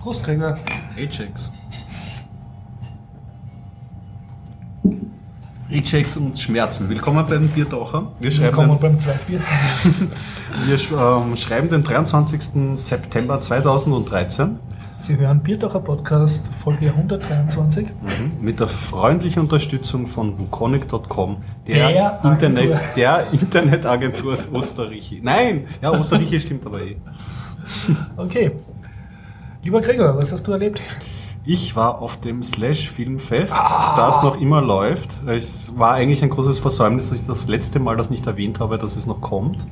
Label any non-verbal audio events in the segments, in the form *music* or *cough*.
Prost, Gregor. Rejects. Rejects und Schmerzen. Willkommen beim Biertaucher. Wir schreiben, Willkommen den, beim Zweitbier. *laughs* wir ähm, schreiben den 23. September 2013 Sie hören Bierdacher Podcast, Folge 123. mit der freundlichen Unterstützung von Wukonic.com, der, Der. Internet, der Internetagentur aus Österreich. Nein, ja, Österreich stimmt aber eh. Okay. Lieber Gregor, was hast du erlebt? Ich war auf dem Slash Filmfest, das noch immer läuft. Es war eigentlich ein großes Versäumnis, dass ich das letzte Mal das nicht erwähnt habe, dass es noch kommt.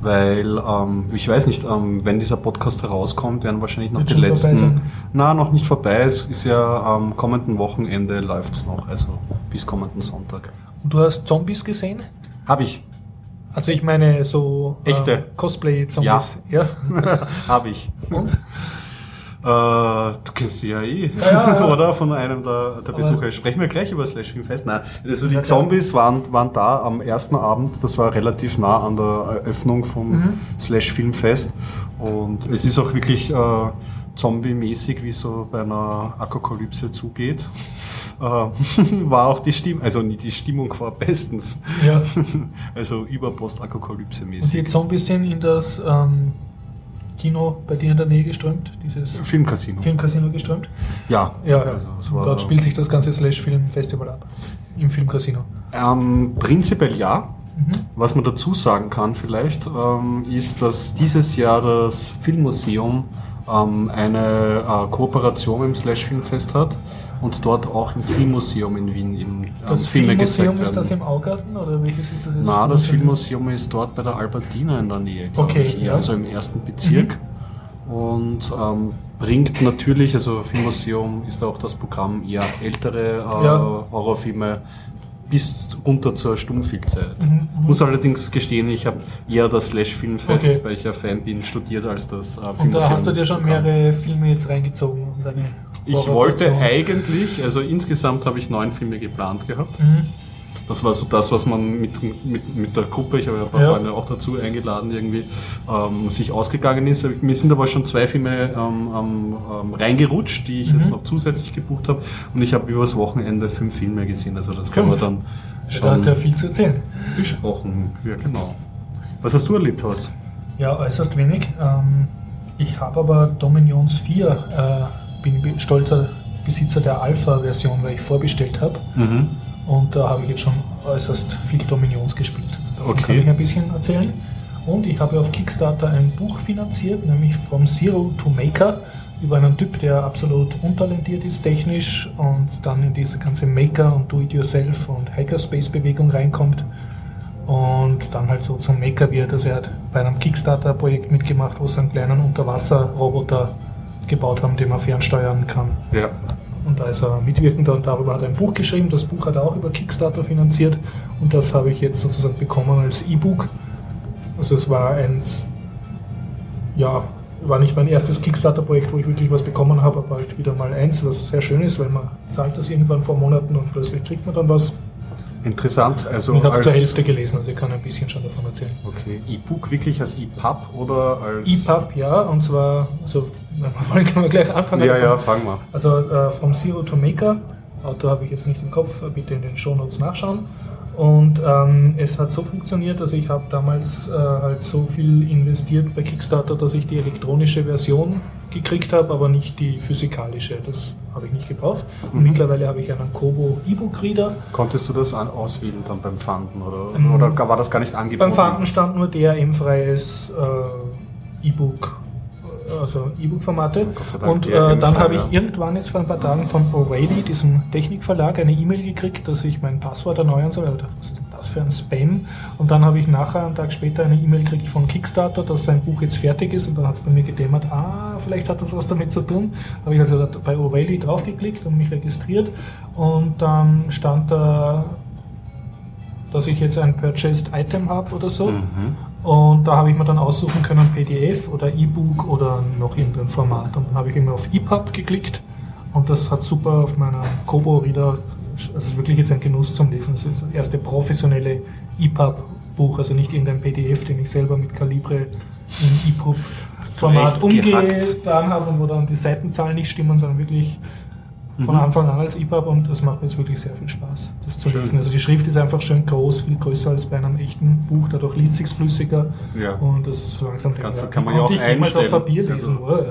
Weil, ähm, ich weiß nicht, ähm, wenn dieser Podcast herauskommt, werden wahrscheinlich noch Wird die letzten. Na, noch nicht vorbei. Es ist ja am kommenden Wochenende läuft's noch, also bis kommenden Sonntag. Und du hast Zombies gesehen? Hab ich. Also ich meine so Echte. äh, Cosplay-Zombies. Ja. *laughs* Hab ich. Und? Äh, du kennst sie ja eh, Ja, *laughs* oder? Von einem der, der Aber- Besucher. Sprechen wir gleich über Slash Filmfest. Nein, also die Ja. Zombies waren, waren da am ersten Abend. Das war relativ nah an der Eröffnung vom Mhm. Slash Filmfest. Und es ist auch wirklich äh, zombie-mäßig, wie es so bei einer Apokalypse zugeht. Äh, *laughs* war auch die Stimmung, also die Stimmung war bestens. ja. *laughs* Also über Und die. Zombies sind in das ähm, Kino bei dir in der Nähe geströmt, dieses Filmcasino. Filmcasino geströmt. Ja. Ja, ja. Also, dort spielt sich das ganze Slash-Film-Festival ab. Im Filmcasino. Ähm, prinzipiell ja. Mhm. Was man dazu sagen kann vielleicht, ähm, ist, dass dieses Jahr das Filmmuseum ähm, eine äh, Kooperation dem Slash Filmfest hat und dort auch im Filmmuseum in Wien ähm, Das Filme Filmmuseum gezeigt ist das im Augarten oder welches ist das jetzt? Na, das Filmmuseum ist dort bei der Albertina in der Nähe, Okay, ich, ja. Mhm. also im ersten Bezirk. Und ähm, bringt natürlich, also Filmmuseum ist auch das Programm eher ältere äh, Ja. Horrorfilme bis runter zur Stummfilmzeit. Mhm, mhm. Muss allerdings gestehen, ich habe eher das Slash Filmfest, Okay. weil ich ja Fan bin, studiert als das äh, Und da hast du dir schon Filmmuseum. mehrere Filme jetzt reingezogen und deine Ich wollte eigentlich, also insgesamt habe ich neun Filme geplant gehabt. Mhm. Das war so das, was man mit, mit, mit der Gruppe, ich habe ja ein paar Ja. Freunde auch dazu eingeladen, irgendwie ähm, sich ausgegangen ist. Mir sind aber schon zwei Filme ähm, ähm, ähm, reingerutscht, die ich Mhm. jetzt noch zusätzlich gebucht habe. Und ich habe übers Wochenende fünf Filme gesehen. Also das kann man Fünf? dann schon da hast du ja viel zu erzählen. besprochen. Ja, genau. Was hast du erlebt, Horst? Ja, äußerst wenig. Ähm, ich habe aber Dominions 4, äh, bin stolzer Besitzer der Alpha-Version, weil ich vorbestellt habe. Mhm. Und da habe ich jetzt schon äußerst viel Dominions gespielt. Davon Okay. kann ich ein bisschen erzählen. Und ich habe auf Kickstarter ein Buch finanziert, nämlich From Zero to Maker, über einen Typ, der absolut untalentiert ist technisch und dann in diese ganze Maker- und Do-it-yourself und Hackerspace-Bewegung reinkommt und dann halt so zum Maker wird. Also er hat bei einem Kickstarter-Projekt mitgemacht, wo sie einen kleinen Unterwasser-Roboter gebaut haben, den man fernsteuern kann. Ja. Und da ist er mitwirkender und darüber hat er ein Buch geschrieben. Das Buch hat er auch über Kickstarter finanziert und das habe ich jetzt sozusagen bekommen als E-Book. Also es war eins, ja, war nicht mein erstes Kickstarter-Projekt, wo ich wirklich was bekommen habe, aber halt wieder mal eins, was sehr schön ist, weil man zahlt das irgendwann vor Monaten und plötzlich kriegt man dann was. Interessant. Also Und ich habe zur Hälfte gelesen, also ich kann ein bisschen schon davon erzählen. Okay. E-Book wirklich als EPUB oder als EPUB, ja, und zwar, also wenn wir wollen, *laughs* können wir gleich anfangen. Ja, ja, fang mal. Also äh, From Zero to Maker, Autor habe ich jetzt nicht im Kopf, bitte in den Shownotes nachschauen. Und ähm, es hat so funktioniert, also ich habe damals äh, halt so viel investiert bei Kickstarter, dass ich die elektronische Version gekriegt habe, aber nicht die physikalische. Das habe ich nicht gebraucht. Und Mhm. mittlerweile habe ich einen Kobo E-Book-Reader. Konntest du das an auswählen dann beim Fanden oder, Ähm, oder war das gar nicht angeboten? Beim Fanden stand nur DRM-freies äh, E-Book, also E-Book-Formate. Dank Und äh, dann habe ich irgendwann jetzt vor ein paar Tagen von O'Reilly, diesem Technikverlag, eine E-Mail gekriegt, dass ich mein Passwort erneuern soll. Dachte, was ist das für ein Spam? Und dann habe ich nachher, einen Tag später, eine E-Mail gekriegt von Kickstarter, dass sein Buch jetzt fertig ist. Und dann hat es bei mir gedämmert, ah, vielleicht hat das was damit zu tun. Habe ich also bei O'Reilly draufgeklickt und mich registriert. Und dann stand da dass ich jetzt ein Purchased Item habe oder so. Mhm. Und da habe ich mir dann aussuchen können, PDF oder E-Book oder noch irgendein Format. Und dann habe ich immer auf EPUB geklickt und das hat super auf meiner Kobo-Reader, also es ist wirklich jetzt ein Genuss zum Lesen. Es ist das erste professionelle EPUB-Buch, also nicht irgendein PDF, den ich selber mit Calibre in EPUB Format umgetan habe und wo dann die Seitenzahlen nicht stimmen, sondern wirklich von mhm. Anfang an als EPUB und das macht mir jetzt wirklich sehr viel Spaß, das zu schön. lesen. Also die Schrift ist einfach schön groß, viel größer als bei einem echten Buch, dadurch liest sich flüssiger ja. und das ist so langsam Kannst, ja. kann man ja auch einstellen. auf Papier lesen. Also,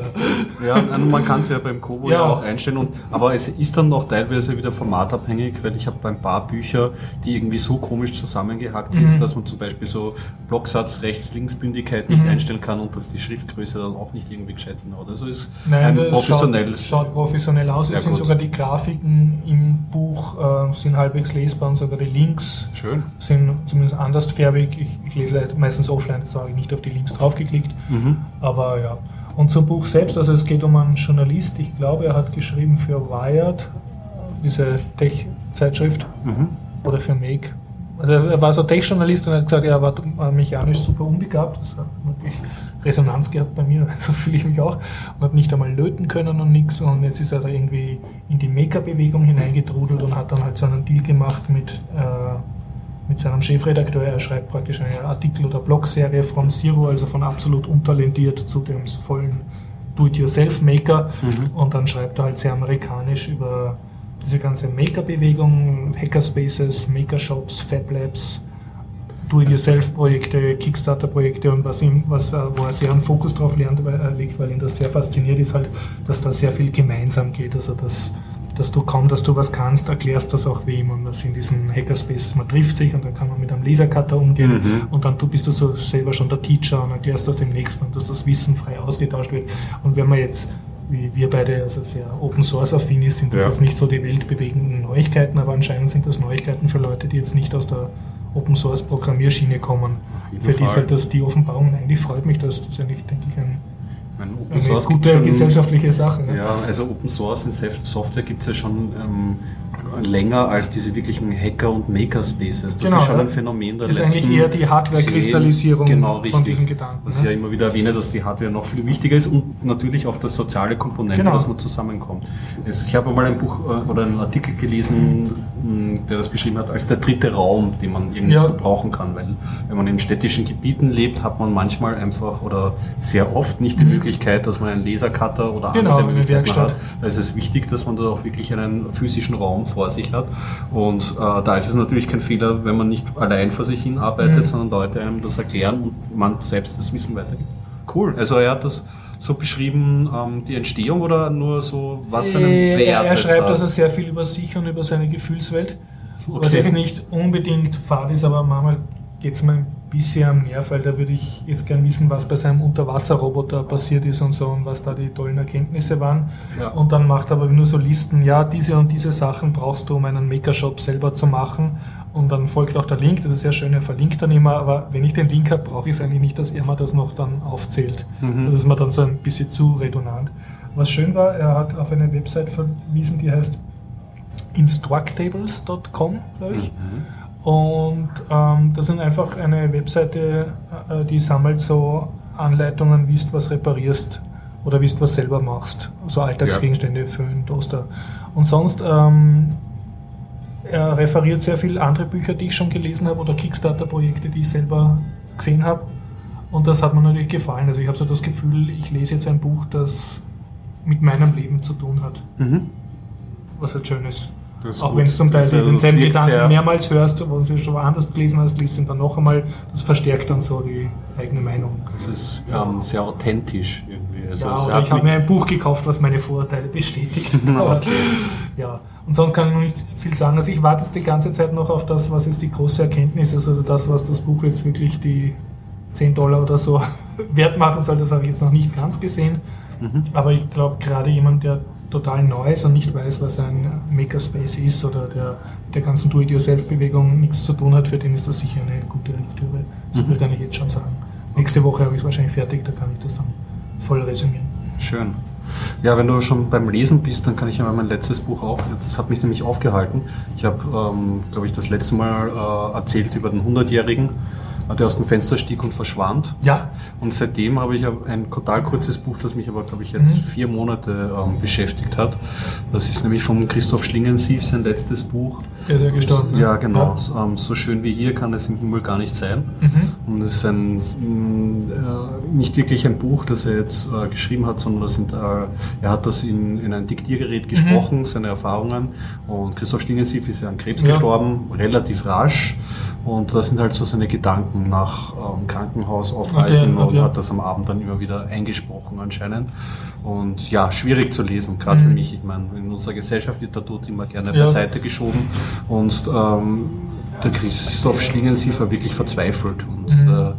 ja, man kann es ja beim Kobo ja. ja. auch einstellen, und, aber es ist dann noch teilweise wieder formatabhängig, weil ich habe ein paar Bücher, die irgendwie so komisch zusammengehackt mhm. ist, dass man zum Beispiel so Blocksatz Rechts-Links-Bündigkeit nicht mhm. einstellen kann und dass die Schriftgröße dann auch nicht irgendwie gescheit hinhaut. Also ist Nein, ein professionelles. Schaut, schaut professionell aus. Es sind sogar die Grafiken im Buch äh, sind halbwegs lesbar und sogar die Links Schön. sind zumindest andersfärbig. Ich, ich lese meistens offline, das habe ich nicht auf die Links draufgeklickt. Mhm. Aber ja. Und zum Buch selbst, also es geht um einen Journalist, ich glaube, er hat geschrieben für Wired, diese Tech-Zeitschrift, mhm. oder für Make, also er war so Tech-Journalist und hat gesagt, er war mechanisch super unbegabt. Das hat wirklich Resonanz gehabt bei mir, *laughs* so fühle ich mich auch. Und hat nicht einmal löten können und nichts. Und jetzt ist er irgendwie in die Maker-Bewegung hineingetrudelt und hat dann halt so einen Deal gemacht mit, äh, mit seinem Chefredakteur. Er schreibt praktisch eine Artikel- oder Blogserie from Zero, also von absolut untalentiert zu dem vollen Do-it-yourself-Maker. Mhm. Und dann schreibt er halt sehr amerikanisch über diese ganze Maker-Bewegung, Hackerspaces, Makershops, Fab Labs, Do-it-yourself-Projekte, Kickstarter-Projekte und was ihm, was, äh, wo er sehr einen Fokus drauf lernt, weil, äh, legt, weil ihn das sehr fasziniert, ist halt, dass da sehr viel gemeinsam geht. Also dass, dass du kaum, dass du was kannst, erklärst das auch wem und was in diesen Hackerspaces, man trifft sich und dann kann man mit einem Lasercutter umgehen mhm. und dann du bist du so selber schon der Teacher und erklärst das dem Nächsten und dass das Wissen frei ausgetauscht wird. Und wenn man jetzt wie wir beide also sehr Open Source affin ist, sind das ja. jetzt nicht so die weltbewegenden Neuigkeiten, aber anscheinend sind das Neuigkeiten für Leute, die jetzt nicht aus der Open Source Programmierschiene kommen. Für die ist halt das, die Offenbarung, eigentlich freut mich das, das ist eigentlich, denke ich, ein meine, Open eine Source gute schon, gesellschaftliche Sache. Ja, also Open Source in Software gibt es ja schon ähm, länger als diese wirklichen Hacker- und Maker-Spaces. Das genau, ist schon ein Phänomen der Das ist eigentlich eher die Hardware-Kristallisierung genau, von diesem Gedanken. Was ne? ich ja immer wieder erwähne, dass die Hardware noch viel wichtiger ist und natürlich auch das soziale Komponente, genau. dass man zusammenkommt. Ich habe mal ein Buch äh, oder einen Artikel gelesen, der das beschrieben hat, als der dritte Raum, den man irgendwie ja. so brauchen kann. Weil wenn man in städtischen Gebieten lebt, hat man manchmal einfach oder sehr oft nicht die mhm. Möglichkeit, dass man einen Lasercutter oder genau, andere Möglichkeiten hat. Da ist es wichtig, dass man da auch wirklich einen physischen Raum vor sich hat. Und äh, da ist es natürlich kein Fehler, wenn man nicht allein vor sich hin arbeitet, mhm. sondern Leute einem das erklären und man selbst das Wissen weitergibt. Cool. Also er hat das so beschrieben, ähm, die Entstehung oder nur so, was für einen äh, Wert Er schreibt also sehr viel über sich und über seine Gefühlswelt, okay. was jetzt nicht unbedingt fad ist, aber manchmal geht es mir ein bisschen am Nerv, weil da würde ich jetzt gern wissen, was bei seinem Unterwasserroboter passiert ist und so und was da die tollen Erkenntnisse waren. Ja. Und dann macht er aber nur so Listen, ja, diese und diese Sachen brauchst du, um einen Makershop selber zu machen. Und dann folgt auch der Link, das ist sehr schön, er verlinkt dann immer, aber wenn ich den Link habe, brauche ich es eigentlich nicht, dass er mir das noch dann aufzählt. Mhm. Das ist mir dann so ein bisschen zu redundant. Was schön war, er hat auf eine Website verwiesen, die heißt instructables.com, glaube ich. Mhm. Und ähm, das ist einfach eine Webseite, äh, die sammelt so Anleitungen, wie du was reparierst oder wie du was selber machst. So Alltagsgegenstände ja. für einen Toaster. Und sonst, ähm, er referiert sehr viele andere Bücher, die ich schon gelesen habe oder Kickstarter-Projekte, die ich selber gesehen habe. Und das hat mir natürlich gefallen. Also ich habe so das Gefühl, ich lese jetzt ein Buch, das mit meinem Leben zu tun hat. Mhm. Was halt schön ist. Auch wenn du zum Teil also denselben Gedanken mehrmals hörst, wo du schon woanders gelesen hast, liest ihn dann noch einmal. Das verstärkt dann so die eigene Meinung. Das ist so. ähm, sehr authentisch irgendwie. Also ja, oder ich habe mir ein Buch gekauft, was meine Vorurteile bestätigt. *laughs* okay. ja, und sonst kann ich noch nicht viel sagen. Also ich warte jetzt die ganze Zeit noch auf das, was ist die große Erkenntnis also das, was das Buch jetzt wirklich die 10 Dollar oder so *laughs* wert machen soll, das habe ich jetzt noch nicht ganz gesehen. Mhm. Aber ich glaube, gerade jemand, der total neu ist und nicht weiß, was ein Makerspace ist oder der der ganzen Do-it-yourself-Bewegung nichts zu tun hat, für den ist das sicher eine gute Lektüre. So viel mhm. kann ich jetzt schon sagen. Nächste Woche habe ich es wahrscheinlich fertig, da kann ich das dann voll resümieren. Schön. Ja, wenn du schon beim Lesen bist, dann kann ich ja mein letztes Buch auch. Das hat mich nämlich aufgehalten. Ich habe, ähm, glaube ich, das letzte Mal äh, erzählt über den 100-Jährigen der aus dem Fenster stieg und verschwand. Ja. Und seitdem habe ich ein total kurzes Buch, das mich aber, glaube ich, jetzt Mhm. vier Monate ähm, beschäftigt hat. Das ist nämlich von Christoph Schlingensief, sein letztes Buch. Der ist ja gestorben. ne? Ja, genau. Ähm, so schön wie hier kann es im Himmel gar nicht sein. Mhm. Und es ist ein, mh, äh, nicht wirklich ein Buch, das er jetzt äh, geschrieben hat, sondern das sind, äh, er hat das in, in ein Diktiergerät gesprochen, seine Erfahrungen. Und Christoph Schlingensief ist ja an Krebs Ja. gestorben, relativ rasch. Und das sind halt so seine Gedanken nach ähm, Krankenhausaufhalten Okay, okay. und hat das am Abend dann immer wieder eingesprochen anscheinend. Und ja, schwierig zu lesen, gerade für Mhm. mich. Ich meine, in unserer Gesellschaft wird der Tod immer gerne Ja. beiseite geschoben. Und ähm, der Christoph Schlingensief war wirklich verzweifelt und Mhm. äh,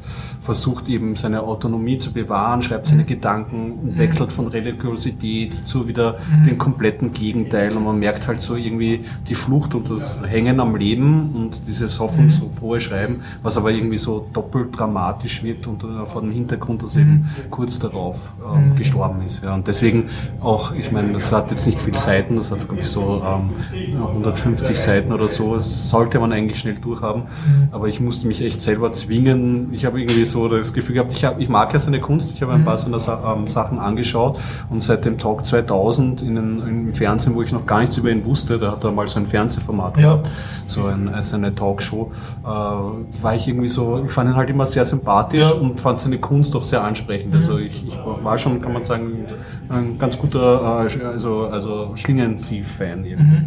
versucht eben seine Autonomie zu bewahren, schreibt seine Gedanken, und wechselt von Religiosität zu wieder dem kompletten Gegenteil. Und man merkt halt so irgendwie die Flucht und das Hängen am Leben und dieses hoffnungsfrohe Schreiben, was aber irgendwie so doppelt dramatisch wirkt und äh, vor dem Hintergrund, dass eben kurz darauf ähm, gestorben ist. Ja. Und deswegen auch, ich meine, das hat jetzt nicht viele Seiten, das hat glaube ich so ähm, 150 Seiten oder so, das sollte man eigentlich schnell durchhaben, aber ich musste mich echt selber zwingen. Ich habe irgendwie so das Gefühl gehabt, ich, hab, ich mag ja seine Kunst, ich habe ein paar seiner Sa ähm, Sachen angeschaut und seit dem Talk 2000 in den, im Fernsehen, wo ich noch gar nichts über ihn wusste, da hat er mal so ein Fernsehformat Ja. gehabt, so ein, also eine Talkshow, äh, war ich irgendwie so, ich fand ihn halt immer sehr sympathisch Ja. und fand seine Kunst auch sehr ansprechend. Also ich, ich war schon, kann man sagen, ein ganz guter, äh, also, also Schlingensief-Fan irgendwie.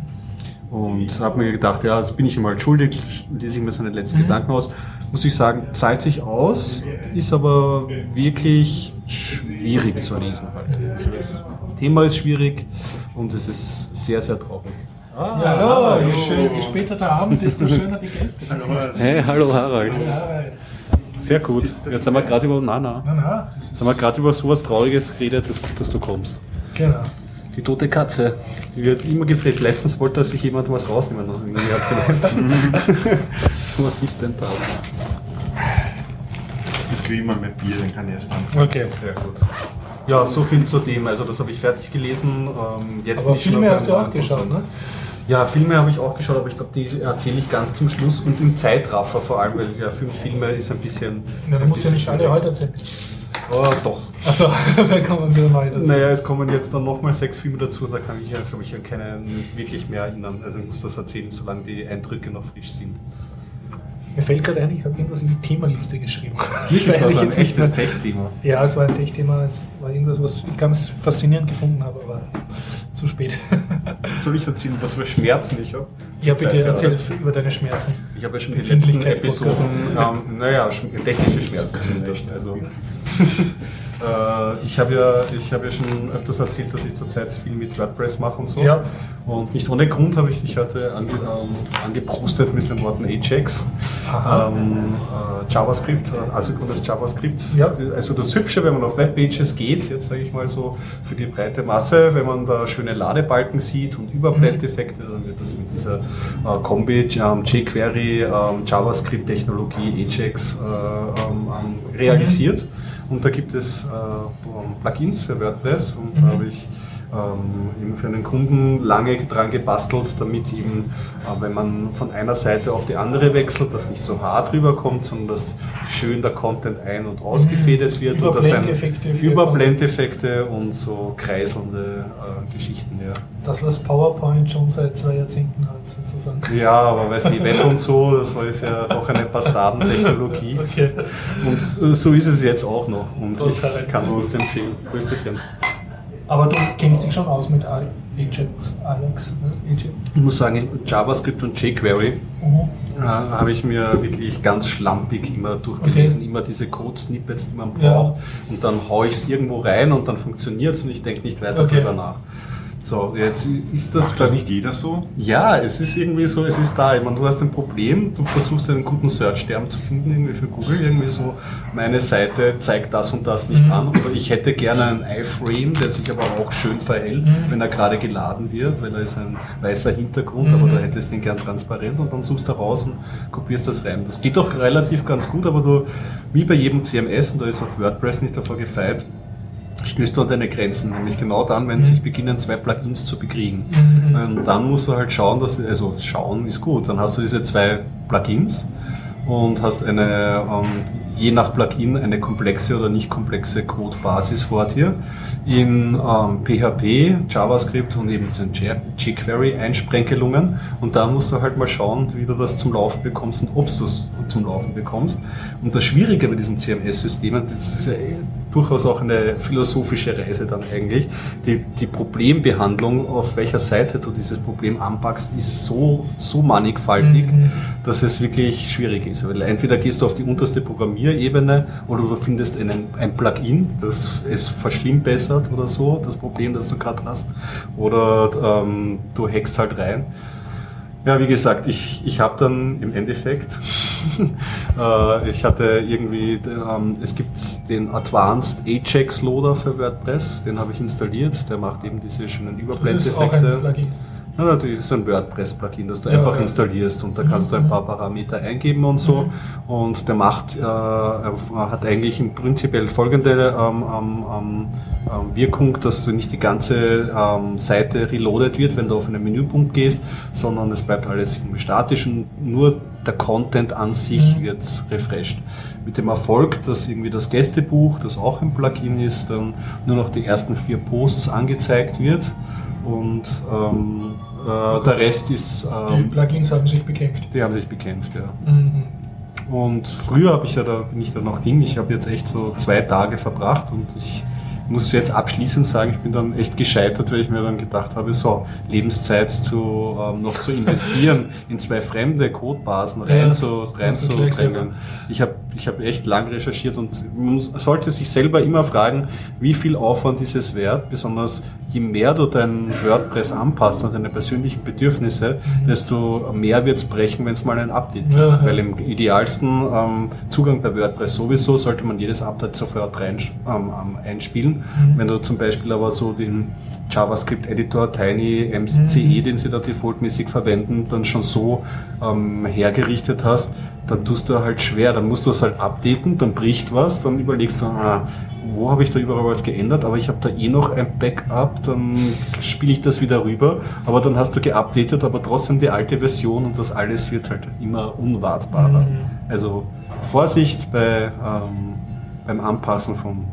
Und habe mir gedacht, ja, das bin ich ihm halt schuldig, lese ich mir seine letzten Gedanken aus. Muss ich sagen, zahlt sich aus, ist aber wirklich schwierig zu lesen halt. Also das, das Thema ist schwierig und es ist sehr, sehr traurig. Ja, hallo, je, schön, je später der Abend, desto schöner die Gäste. Hey, hallo Harald. Sehr gut. Jetzt haben wir gerade über, na, na, na, na, das jetzt haben wir gerade über sowas Trauriges geredet, dass, dass du kommst. genau. Die tote Katze, die wird immer gepflegt. Letztens wollte sich jemand was rausnehmen. *laughs* was ist denn das? Jetzt kriege ich mal mein Bier, dann kann ich erst dann. Okay. Sehr gut. Ja, so viel zu dem. Also das habe ich fertig gelesen. Ähm, jetzt Aber bin ich schon Filme beim hast du auch geschaut, ne? Ja, Filme habe ich auch geschaut, aber ich glaube, die erzähle ich ganz zum Schluss und im Zeitraffer vor allem, weil ja, fünf Filme ist ein bisschen. Ja, du musst ja nicht alle heute erzählen. Oh, doch. Achso, dann kann man wieder neu dazu. Naja, es kommen jetzt dann nochmal sechs Filme dazu, da kann ich ja, glaube ich, an keinen wirklich mehr erinnern. Also ich muss das erzählen, solange die Eindrücke noch frisch sind. Mir fällt gerade ein, ich habe irgendwas in die Themaliste geschrieben. Das *laughs* Wirklich, weiß ich ein jetzt nicht echtes. Tech-Thema. Ja, es war ein Tech-Thema, es war irgendwas, was ich ganz faszinierend gefunden habe, aber zu spät. *laughs* Soll ich erzählen, was für Schmerzen ich habe? Ja, bitte gerade. erzähl über deine Schmerzen. Ich habe ja schon die letzten. Episoden, ähm, naja, sch- technische Schmerzen zumindest. Also, *laughs* ich habe ja, ich habe ja schon öfters erzählt, dass ich zurzeit viel mit WordPress mache und so. Ja. Und nicht ohne Grund habe ich dich heute ange, ähm, angeprustet mit den Worten Ajax. Ähm, äh, JavaScript, äh, asynchrones JavaScript. Ja. Also das Hübsche, wenn man auf Webpages geht, jetzt sage ich mal so für die breite Masse, wenn man da schöne Ladebalken sieht und Überblendeffekte, dann wird das mit dieser äh, Kombi ähm, jQuery, ähm, JavaScript-Technologie Ajax äh, ähm, ähm, realisiert. Und da gibt es äh, Plugins für WordPress und da habe ich eben für einen Kunden lange dran gebastelt, damit eben, äh, wenn man von einer Seite auf die andere wechselt, dass nicht so hart rüberkommt, sondern dass schön der Content ein- und ausgefädelt wird. dass ein- Überblendeffekte für- Überblendeffekte und so kreiselnde äh, Geschichten, ja. Das, was PowerPoint schon seit zwei Jahrzehnten hat, sozusagen. Ja, aber weißt du, Web und so, das war jetzt ja doch eine Bastardentechnologie. Okay. Und so ist es jetzt auch noch. Und Prost, ich kann es nicht empfehlen. Grüßchen. Aber du kennst dich schon aus mit Ajax, Alex, ne? Ajax. Ich muss sagen, JavaScript und jQuery Mhm. äh, habe ich mir wirklich ganz schlampig immer durchgelesen. Immer diese Code-Snippets, die man Ja. braucht. Und dann haue ich es irgendwo rein und dann funktioniert es und ich denke nicht weiter Okay. drüber nach. So, jetzt ist das. Macht das nicht jeder so? Ja, es ist irgendwie so, es ist da. Ich meine, du hast ein Problem, du versuchst einen guten Search-Term zu finden, irgendwie für Google, irgendwie so, meine Seite zeigt das und das nicht Mhm. an. Oder ich hätte gerne einen iFrame, der sich aber auch schön verhält, Mhm. wenn er gerade geladen wird, weil da ist ein weißer Hintergrund, Mhm. aber du hättest den gern transparent und dann suchst du raus und kopierst das rein. Das geht doch relativ ganz gut, aber du, wie bei jedem CMS, und da ist auch WordPress nicht davor gefeit, stößt du an deine Grenzen, nämlich genau dann, wenn sich beginnen, zwei Plugins zu bekriegen. Mhm. Und dann musst du halt schauen, dass, also schauen ist gut, dann hast du diese zwei Plugins und hast eine, ähm, je nach Plugin, eine komplexe oder nicht komplexe Codebasis vor dir in ähm, PHP, JavaScript und eben diesen jQuery-Einsprenkelungen. Und da musst du halt mal schauen, wie du das zum Laufen bekommst und ob du es zum Laufen bekommst. Und das Schwierige bei diesen CMS-Systemen, das ist ja durchaus auch eine philosophische Reise dann eigentlich, die, die Problembehandlung, auf welcher Seite du dieses Problem anpackst, ist so, so mannigfaltig, mhm. dass es wirklich schwierig ist. Weil entweder gehst du auf die unterste Programmierebene oder du findest einen, ein Plugin, das es verschlimmbessert oder so, das Problem, das du gerade hast, oder ähm, du hackst halt rein. Ja, wie gesagt, ich, ich habe dann im Endeffekt, *laughs* äh, ich hatte irgendwie, ähm, es gibt den Advanced Ajax Loader für WordPress, den habe ich installiert, der macht eben diese schönen Überblendeffekte. Das ist auch ein Plugin. Ja, natürlich ist ein WordPress-Plugin, das du ja, einfach ja. installierst und da kannst du ein paar Parameter eingeben und so. Mhm. Und der macht, äh, hat eigentlich im prinzipiell folgende ähm, ähm, ähm, Wirkung, dass du nicht die ganze ähm, Seite reloaded wird, wenn du auf einen Menüpunkt gehst, sondern es bleibt alles irgendwie statisch und nur der Content an sich mhm. wird refreshed. Mit dem Erfolg, dass irgendwie das Gästebuch, das auch ein Plugin ist, dann nur noch die ersten vier Posts angezeigt wird und ähm, äh, der Rest ist. Ähm, die Plugins haben sich bekämpft. Die haben sich bekämpft, ja. Mhm. Und früher habe ich ja da, bin ich da noch Ding, ich habe jetzt echt so zwei Tage verbracht und ich muss jetzt abschließend sagen, ich bin dann echt gescheitert, weil ich mir dann gedacht habe, so, Lebenszeit zu, ähm, noch zu investieren, *laughs* in zwei fremde Codebasen rein ja, zu, reinzudrängen. Ich habe ich hab echt lang recherchiert und man sollte sich selber immer fragen, wie viel Aufwand ist es wert, besonders je mehr du dein WordPress anpasst an deine persönlichen Bedürfnisse, desto mehr wird es brechen, wenn es mal ein Update gibt. Ja, Weil im idealsten ähm, Zugang bei WordPress sowieso sollte man jedes Update sofort rein, ähm, ähm Mhm. Wenn du zum Beispiel aber so den JavaScript-Editor Tiny MCE, mhm. den sie da defaultmäßig verwenden, dann schon so ähm, hergerichtet hast, dann tust du halt schwer, dann musst du es halt updaten, dann bricht was, dann überlegst du, ah, wo habe ich da überall was geändert, aber ich habe da eh noch ein Backup, dann spiele ich das wieder rüber, aber dann hast du geupdatet, aber trotzdem die alte Version und das alles wird halt immer unwartbarer. Mhm. Also Vorsicht bei, ähm, beim Anpassen von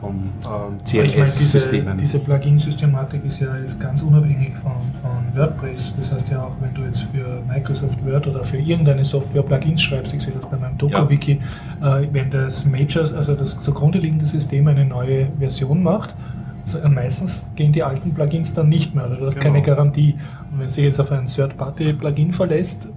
vom ähm, CMS-Systemen. Diese, diese Plugin-Systematik ist ja jetzt ganz unabhängig von, von WordPress. Das heißt ja auch, wenn du jetzt für Microsoft Word oder für irgendeine Software Plugins schreibst, ich sehe das bei meinem Docker-Wiki, ja. äh, wenn das Major, also das zugrunde liegende System eine neue Version macht, also meistens gehen die alten Plugins dann nicht mehr, oder du hast genau. keine Garantie. Und wenn sich jetzt auf ein Third-Party-Plugin verlässt,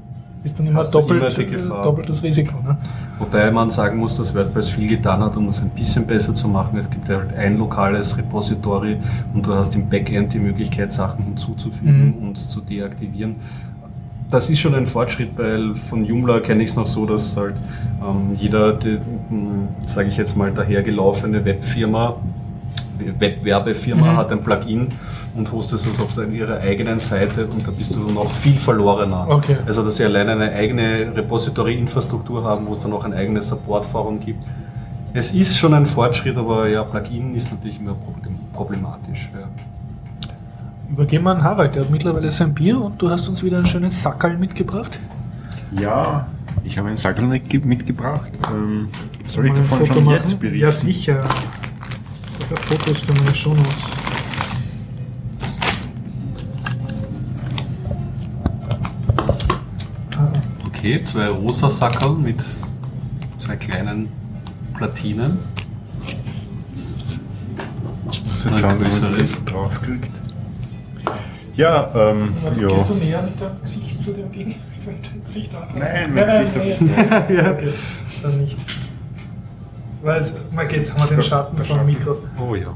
ist dann immer doppelt, immer doppeltes Risiko. Ne? Wobei man sagen muss, dass WordPress viel getan hat, um es ein bisschen besser zu machen. Es gibt ja halt ein lokales Repository und du hast im Backend die Möglichkeit, Sachen hinzuzufügen mhm. und zu deaktivieren. Das ist schon ein Fortschritt, weil von Joomla kenne ich es noch so, dass halt ähm, jeder, hm, sage ich jetzt mal, dahergelaufene Webfirma, Webwerbefirma mhm. hat ein Plugin und hostest es auf ihrer eigenen Seite und da bist du noch viel verlorener. Okay. Also dass sie alleine eine eigene Repository-Infrastruktur haben, wo es dann noch ein eigenes Support-Forum gibt. Es ist schon ein Fortschritt, aber ja, Plugin ist natürlich immer problematisch. Ja. Übergeben wir an Harald, der hat mittlerweile sein Bier und du hast uns wieder einen schönen Sackerl mitgebracht. Ja, ich habe einen Sackerl mitgebracht. Ähm, soll ich davon schon machen? jetzt berichten? Ja, sicher. Sogar Fotos für meine Shownotes. okay, zwei rosa Sackerl mit zwei kleinen Platinen. Für ein Schauen, größeres. drauf kriegt. Ja, ähm, Warte, ja. Gehst du näher mit dem Gesicht zu dem Ding? Gesicht Nein, mein Gesicht *laughs* ja, ja, okay. Dann nicht. Weil jetzt, jetzt haben wir den Schatten vom Mikro. Oh ja.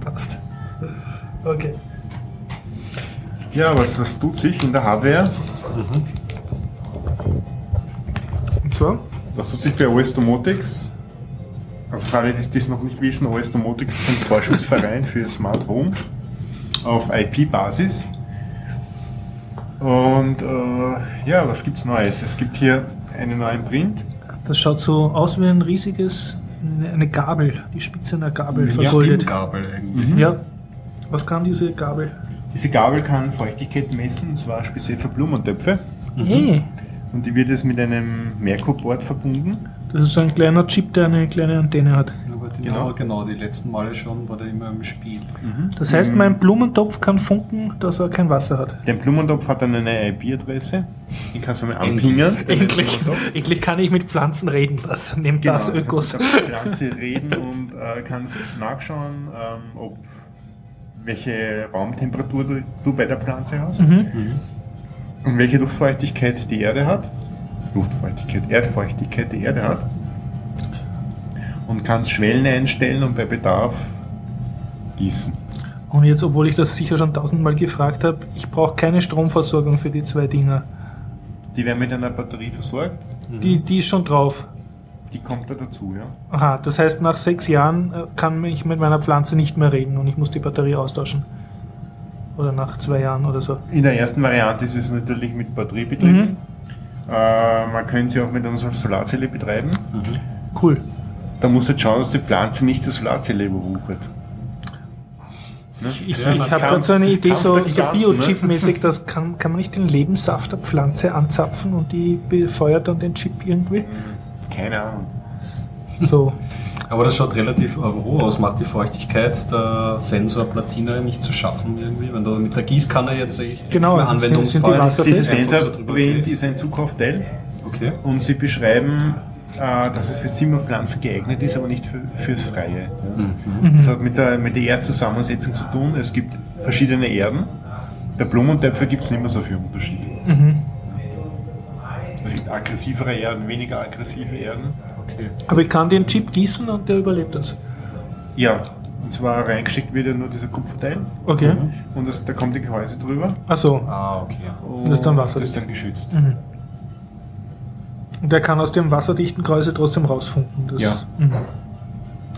Passt. Okay. Ja, was, was tut sich in der Hardware? Mhm. Und zwar? Was tut sich bei OS Domotics? Also für alle, die das noch nicht wissen, OS Domotics ist ein Forschungsverein *laughs* für Smart Home auf IP-Basis. Und äh, ja, was gibt es Neues? Es gibt hier einen neuen Print. Das schaut so aus wie ein riesiges, eine Gabel, die Spitze einer Gabel ja, vergoldet. Gabel eigentlich. Mhm. Ja. Was kann diese Gabel? Diese Gabel kann Feuchtigkeit messen, und zwar speziell für Blumentöpfe. Eh, Und die wird jetzt mit einem Merkur-Board verbunden. das ist so ein kleiner Chip, der eine kleine Antenne hat. Genau. genau. genau, die letzten Male schon war der immer im Spiel. Das heißt, mein Blumentopf kann funken, dass er kein Wasser hat. Der Blumentopf hat dann eine IP-Adresse. Die kannst du mal Endlich. anpingen. *laughs* Endlich, *laughs* endlich kann ich mit Pflanzen reden. Das nimmt Genau, das du Ökos. kannst mit der *laughs* Pflanze reden und äh, kannst nachschauen, ähm, ob welche Raumtemperatur du, du bei der Pflanze hast Mhm. und welche Luftfeuchtigkeit die Erde hat. Luftfeuchtigkeit, Erdfeuchtigkeit die Erde hat. Und kannst Schwellen einstellen und bei Bedarf gießen. Und jetzt, obwohl ich das sicher schon tausendmal gefragt habe, ich brauche keine Stromversorgung für die zwei Dinger. Die werden mit einer Batterie versorgt. Die, die ist schon drauf. Die kommt da dazu, ja. Aha, das heißt, nach sechs Jahren äh, kann ich mit meiner Pflanze nicht mehr reden und ich muss die Batterie austauschen. Oder nach zwei Jahren oder so. In der ersten Variante ist es natürlich mit Batterie betrieben. Äh, man könnte sie auch mit einer Solarzelle betreiben. Cool. Da muss jetzt schauen, dass die Pflanze nicht die Solarzelle überruft. Ne? Ich, Ja, ich habe gerade so eine Idee, so, so Giganten, Biochip-mäßig, das kann, kann man nicht den Lebenssaft der Pflanze anzapfen und die befeuert dann den Chip irgendwie? Ne? Keine Ahnung. So. Aber das schaut relativ äh, roh aus, macht die Feuchtigkeit der Sensorplatine nicht zu schaffen irgendwie. Wenn du mit der Gießkanne jetzt echt Genau, sind- sind die Anwendungsfall Dieses Sensorprint ist ein Zukaufteil Okay. und sie beschreiben, dass es für Zimmerpflanzen geeignet ist, aber nicht für, fürs Freie. Ja. Das hat mit der, mit der Erdzusammensetzung zu tun. Es gibt verschiedene Erden. Bei Blumentöpfen gibt es nicht mehr so viele Unterschiede. Es gibt aggressivere Erden, weniger aggressive Erden. okay. Aber ich kann den Chip gießen und der überlebt das. Ja, und zwar reingesteckt wird ja nur dieser Kupferteil Okay. und das, da kommt die Gehäuse drüber. Achso. Ah, okay. Und Das ist dann wasserdicht. Das ist dann geschützt. Und der kann aus dem wasserdichten Gehäuse trotzdem rausfunken. Das, Ja. Mhm.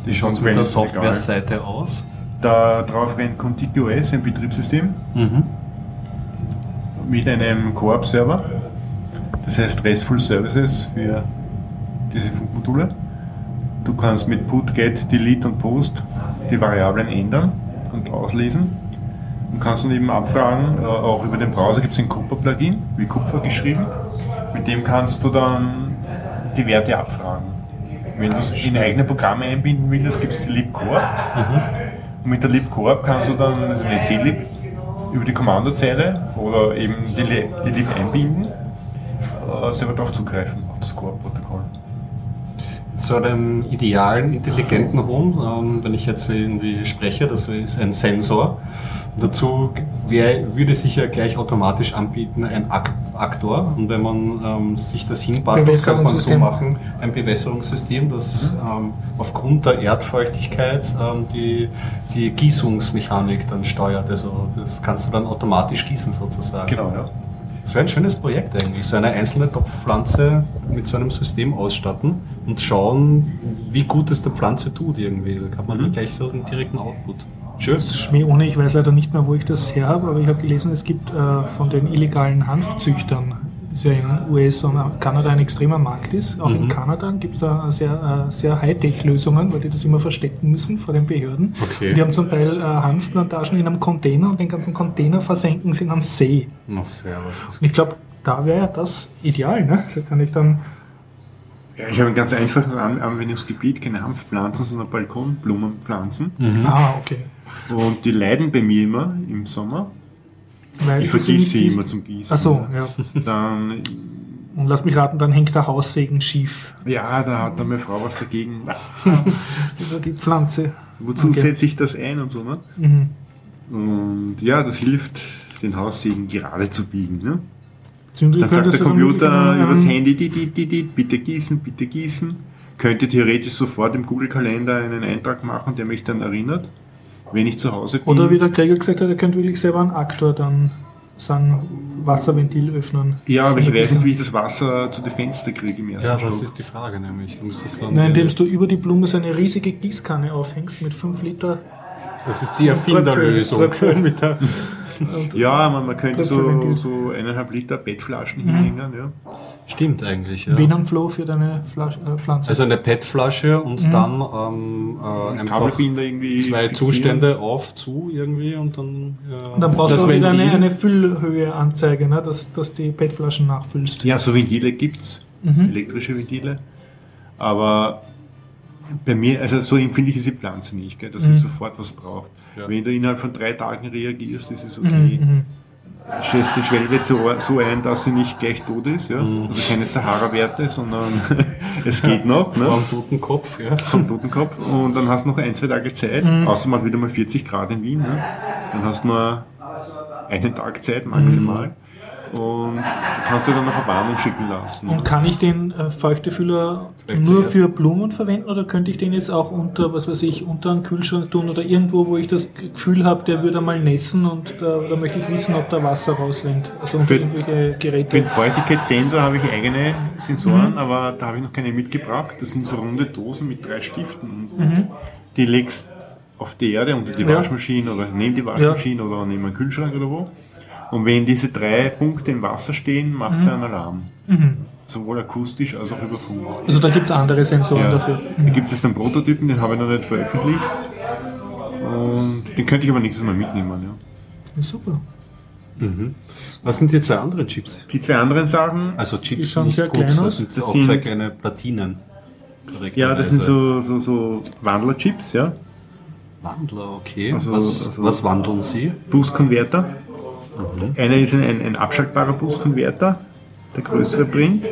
Wie schaut es mit der Software-Seite aus? Da drauf rennt ContiQOS, ein Betriebssystem, Mhm. mit einem Coop-Server. Das heißt RESTful Services für diese Funkmodule. Du kannst mit Put, Get, Delete und Post die Variablen ändern und auslesen. Und kannst dann eben abfragen, äh, auch über den Browser gibt es ein Kupfer-Plugin, wie Kupfer geschrieben. Mit dem kannst du dann die Werte abfragen. Wenn du es in eigene Programme einbinden willst, gibt es die libcorp. Und mit der libcorp kannst du dann also eine clip über die Kommandozeile oder eben die, Lib, die lib einbinden, äh, selber darauf zugreifen, auf das Core-Protokoll. Zu einem idealen, intelligenten Home, ähm, wenn ich jetzt irgendwie spreche, das ist ein Sensor. Dazu wär, würde sich ja gleich automatisch anbieten ein Ak Aktor. Und wenn man ähm, sich das hinbastelt, kann man so machen, ein Bewässerungssystem, das ähm, aufgrund der Erdfeuchtigkeit ähm, die, die Gießungsmechanik dann steuert. Also das kannst du dann automatisch gießen sozusagen. Genau, ja. Das wäre ein schönes Projekt eigentlich, so eine einzelne Topfpflanze mit so einem System ausstatten und schauen, wie gut es der Pflanze tut irgendwie. Da hat man dann gleich so einen direkten Output. Schmäh ohne, ich weiß leider nicht mehr, wo ich das her habe, aber ich habe gelesen, es gibt äh, von den illegalen Hanfzüchtern, das ja in US und Kanada ein extremer Markt ist, auch in Kanada gibt es da sehr, äh, sehr Hightech-Lösungen, weil die das immer verstecken müssen vor den Behörden. Okay. Die haben zum Teil äh, Hanfplantagen in einem Container und den ganzen Container versenken sie in einem See. Na, servus. Das- Und ich glaube, da wäre ja das ideal, ne? Da kann ich dann ja ich habe ein ganz einfaches An Anwendungsgebiet, keine Hanfpflanzen, sondern Balkonblumenpflanzen. Ah, okay. Und die leiden bei mir immer im Sommer. Weil Ich du sie immer zum Gießen. Ach so, ja. Dann, Und lass mich raten, dann hängt der Haussegen schief. ja, da hat dann meine Frau was dagegen. *laughs* Das ist die Pflanze. Wozu Okay. setze ich das ein und so, ne? Mhm. Und ja, das hilft, den Haussegen gerade zu biegen, ne? Beziehungsweise Dann sagt der Computer wirklich, übers ähm, Handy, dit, dit, dit, dit, bitte gießen, bitte gießen. Könnte theoretisch sofort im Google-Kalender einen Eintrag machen, der mich dann erinnert, wenn ich zu Hause bin. Oder wie der Gregor gesagt hat, er könnte wirklich selber einen Aktor dann sein Wasserventil öffnen. ja, aber ich weiß nicht, wie ich das Wasser zu den Fenstern kriege im ersten Ja, das ist die Frage nämlich. Du müsstest dann Nein, die- indem du über die Blume so eine riesige Gießkanne aufhängst mit 5 Liter Das ist die Erfinderlösung. Tröpfel. Mit der *laughs* Ja, man, man könnte so, so eineinhalb Liter PET-Flaschen hinhängen. Ja. Stimmt eigentlich, ja. Venenflow für deine Flasch, äh, Pflanze. Also eine PET-Flasche und dann ähm, äh, einfach Kabelbinder irgendwie. zwei fixieren. Zustände auf, zu irgendwie und dann. Ja, und dann brauchst du auch wieder eine, eine Füllhöhe-Anzeige, ne? dass, dass die PET-Flaschen nachfüllst. Ja, so Ventile gibt es, Mhm. elektrische Ventile. Aber bei mir, also so empfinde ich diese Pflanze nicht, gell, dass Mhm. es sofort was braucht. Ja. Wenn du innerhalb von drei Tagen reagierst, ist es Mhm, okay. mhm. Stellst die Schwellenwert so, so ein, dass sie nicht gleich tot ist. Ja? Mhm. Also keine Sahara-Werte, sondern *laughs* es geht noch. Ne? Am toten Kopf, ja. vom Totenkopf und dann hast du noch ein, zwei Tage Zeit, Mhm. außer mal wieder mal 40 Grad in Wien. Ne? Dann hast du nur einen Tag Zeit maximal und du kannst dir dann noch eine Warnung schicken lassen. Und kann ich den äh, Feuchtefüller Vielleicht nur zuerst. für Blumen verwenden oder könnte ich den jetzt auch unter, was weiß ich, unter einen Kühlschrank tun oder irgendwo, wo ich das Gefühl habe, der würde mal nässen und da, da möchte ich wissen, ob da Wasser rausrennt. Also Für- irgendwelche Für Geräte. den Feuchtigkeitssensor habe ich eigene Sensoren, Mhm. aber da habe ich noch keine mitgebracht. Das sind so runde Dosen mit drei Stiften. Mhm. Die legst auf die Erde unter die Ja. Waschmaschine oder neben die Waschmaschine oder neben einen Kühlschrank oder wo. Und wenn diese drei Punkte im Wasser stehen, macht er einen Alarm. Mhm. Sowohl akustisch als auch über Funk. Also da gibt es andere Sensoren Ja. dafür. Da gibt es jetzt einen Prototypen, den habe ich noch nicht veröffentlicht. Und den könnte ich aber nächstes Mal mitnehmen. Ja. Ja, super. Mhm. Was sind die zwei anderen Chips? Die zwei anderen Sachen, Also Die Chips schauen nicht sehr gut, klein aus. das sind Das auch sind- zwei kleine Platinen. ja, das sind korrekterweise. so, so, so Wandlerchips, ja. Wandler, okay. Also- was, also- was wandeln Sie? Boost-Konverter. Einer ist ein, ein, ein abschaltbarer Boost-Konverter, der größere bringt.